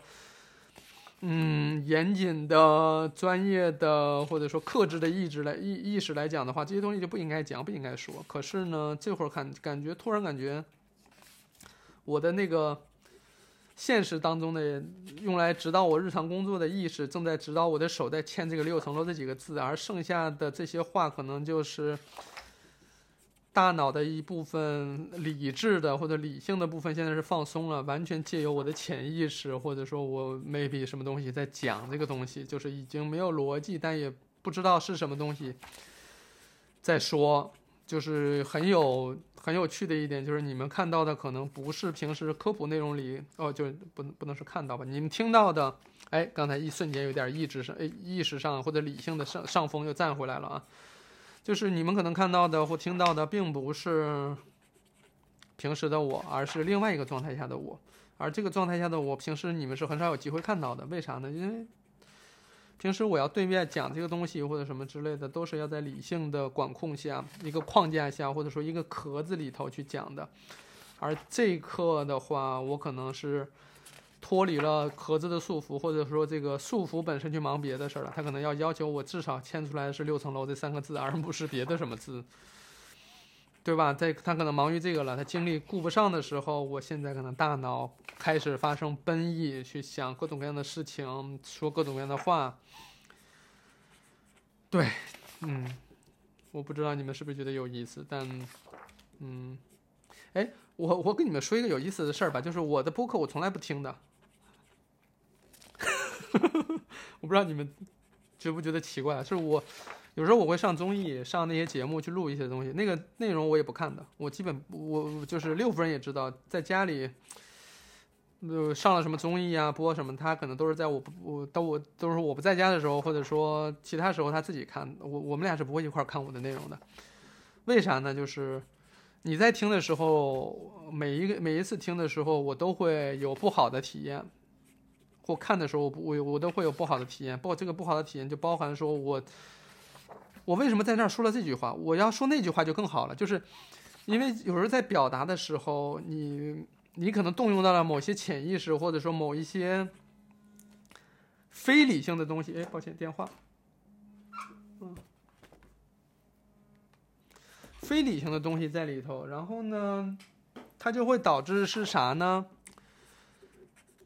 嗯，严谨的、专业的，或者说克制的意志来意意识来讲的话，这些东西就不应该讲，不应该说。可是呢，这会儿看感觉突然感觉，我的那个现实当中的用来指导我日常工作的意识，正在指导我的手在签这个六层楼这几个字，而剩下的这些话可能就是。大脑的一部分理智的或者理性的部分现在是放松了，完全借由我的潜意识或者说我 maybe 什么东西在讲这个东西，就是已经没有逻辑，但也不知道是什么东西在说，就是很有很有趣的一点，就是你们看到的可能不是平时科普内容里哦，就不不能是看到吧，你们听到的，哎，刚才一瞬间有点意志上哎意识上或者理性的上上风又站回来了啊。就是你们可能看到的或听到的，并不是平时的我，而是另外一个状态下的我。而这个状态下的我，平时你们是很少有机会看到的。为啥呢？因为平时我要对面讲这个东西或者什么之类的，都是要在理性的管控下、一个框架下，或者说一个壳子里头去讲的。而这一刻的话，我可能是。脱离了壳子的束缚，或者说这个束缚本身去忙别的事儿了。他可能要要求我至少签出来是六层楼这三个字，而不是别的什么字。对吧？在他可能忙于这个了，他精力顾不上的时候，我现在可能大脑开始发生奔逸，去想各种各样的事情，说各种各样的话。对，嗯，我不知道你们是不是觉得有意思，但，嗯，哎，我我跟你们说一个有意思的事儿吧，就是我的播客我从来不听的，我不知道你们觉不觉得奇怪，就是我。有时候我会上综艺，上那些节目去录一些东西，那个内容我也不看的。我基本我就是六夫人也知道，在家里，呃，上了什么综艺啊，播什么，他可能都是在我我都我都是我不在家的时候，或者说其他时候他自己看。我我们俩是不会一块儿看我的内容的。为啥呢？就是你在听的时候，每一个每一次听的时候，我都会有不好的体验，或看的时候，我我都会有不好的体验。包括这个不好的体验，就包含说我。我为什么在那儿说了这句话？我要说那句话就更好了，就是因为有时候在表达的时候，你你可能动用到了某些潜意识，或者说某一些非理性的东西。哎，抱歉，电话。嗯，非理性的东西在里头，然后呢，它就会导致是啥呢？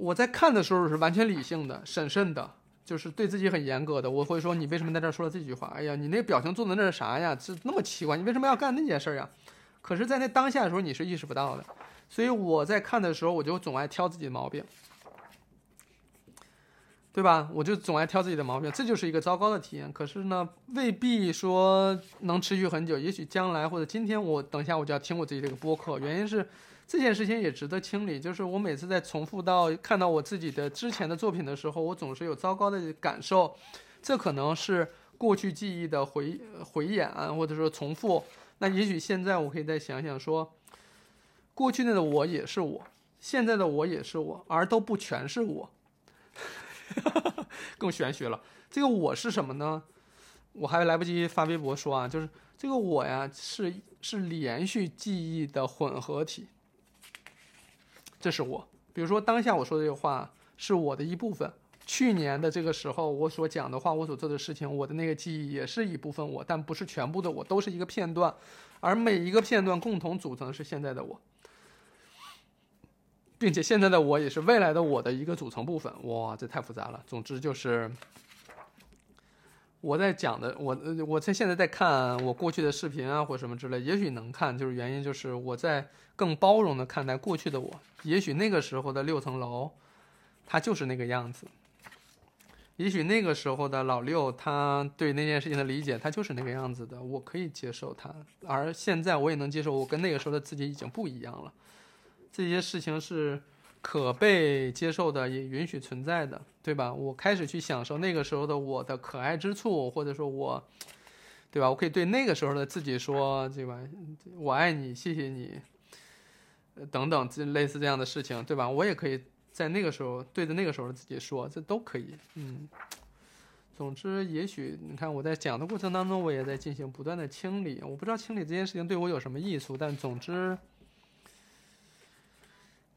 我在看的时候是完全理性的、审慎的。就是对自己很严格的，我会说你为什么在这儿说了这句话？哎呀，你那表情做的那是啥呀？这那么奇怪，你为什么要干那件事儿呀？可是，在那当下的时候，你是意识不到的。所以我在看的时候，我就总爱挑自己的毛病，对吧？我就总爱挑自己的毛病，这就是一个糟糕的体验。可是呢，未必说能持续很久。也许将来或者今天，我等一下我就要听我自己这个播客，原因是。这件事情也值得清理，就是我每次在重复到看到我自己的之前的作品的时候，我总是有糟糕的感受，这可能是过去记忆的回回演，或者说重复。那也许现在我可以再想想，说过去的我也是我，现在的我也是我，而都不全是我，更玄学了。这个我是什么呢？我还来不及发微博说啊，就是这个我呀，是是连续记忆的混合体。这是我，比如说当下我说的这个话是我的一部分。去年的这个时候我所讲的话，我所做的事情，我的那个记忆也是一部分我，但不是全部的我，都是一个片段，而每一个片段共同组成的是现在的我，并且现在的我也是未来的我的一个组成部分。哇，这太复杂了。总之就是。我在讲的，我我在现在在看我过去的视频啊，或什么之类，也许能看，就是原因就是我在更包容的看待过去的我。也许那个时候的六层楼，它就是那个样子。也许那个时候的老六，他对那件事情的理解，他就是那个样子的，我可以接受他。而现在我也能接受，我跟那个时候的自己已经不一样了。这些事情是。可被接受的，也允许存在的，对吧？我开始去享受那个时候的我的可爱之处，或者说我，对吧？我可以对那个时候的自己说，对吧？我爱你，谢谢你，等等，这类似这样的事情，对吧？我也可以在那个时候对着那个时候的自己说，这都可以。嗯，总之，也许你看我在讲的过程当中，我也在进行不断的清理。我不知道清理这件事情对我有什么益处，但总之。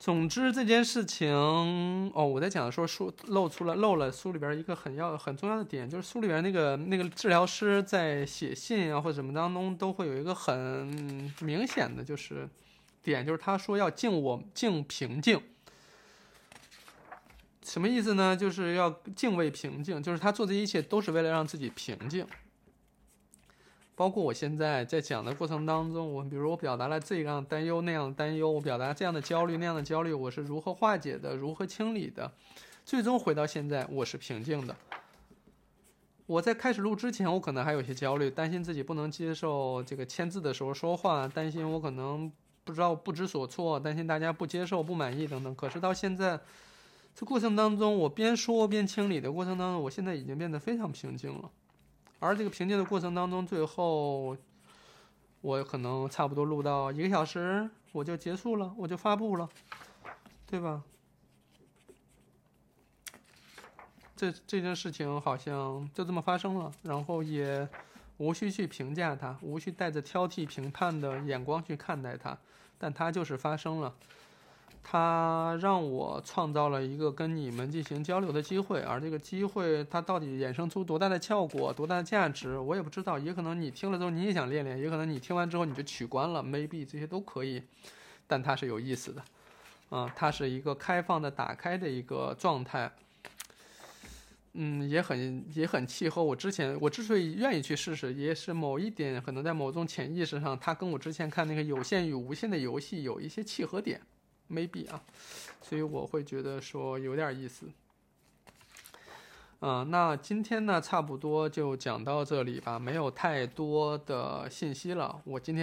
总之这件事情哦，我在讲的时候书露出了漏了书里边一个很要很重要的点，就是书里边那个那个治疗师在写信啊或者什么当中都会有一个很明显的就是点，就是他说要敬我敬平静，什么意思呢？就是要敬畏平静，就是他做这一切都是为了让自己平静。包括我现在在讲的过程当中，我比如我表达了这样担忧那样担忧，我表达这样的焦虑那样的焦虑，我是如何化解的，如何清理的，最终回到现在我是平静的。我在开始录之前，我可能还有些焦虑，担心自己不能接受这个签字的时候说话，担心我可能不知道不知所措，担心大家不接受不满意等等。可是到现在这过程当中，我边说边清理的过程当中，我现在已经变得非常平静了。而这个平静的过程当中，最后我可能差不多录到一个小时，我就结束了，我就发布了，对吧？这这件事情好像就这么发生了，然后也无需去评价它，无需带着挑剔评判的眼光去看待它，但它就是发生了。它让我创造了一个跟你们进行交流的机会，而这个机会它到底衍生出多大的效果、多大的价值，我也不知道。也可能你听了之后你也想练练，也可能你听完之后你就取关了，maybe 这些都可以。但它是有意思的，啊，它是一个开放的、打开的一个状态。嗯，也很也很契合我之前，我之所以愿意去试试，也是某一点可能在某种潜意识上，它跟我之前看那个有限与无限的游戏有一些契合点，maybe 啊，所以我会觉得说有点意思。嗯，那今天呢，差不多就讲到这里吧，没有太多的信息了。我今天。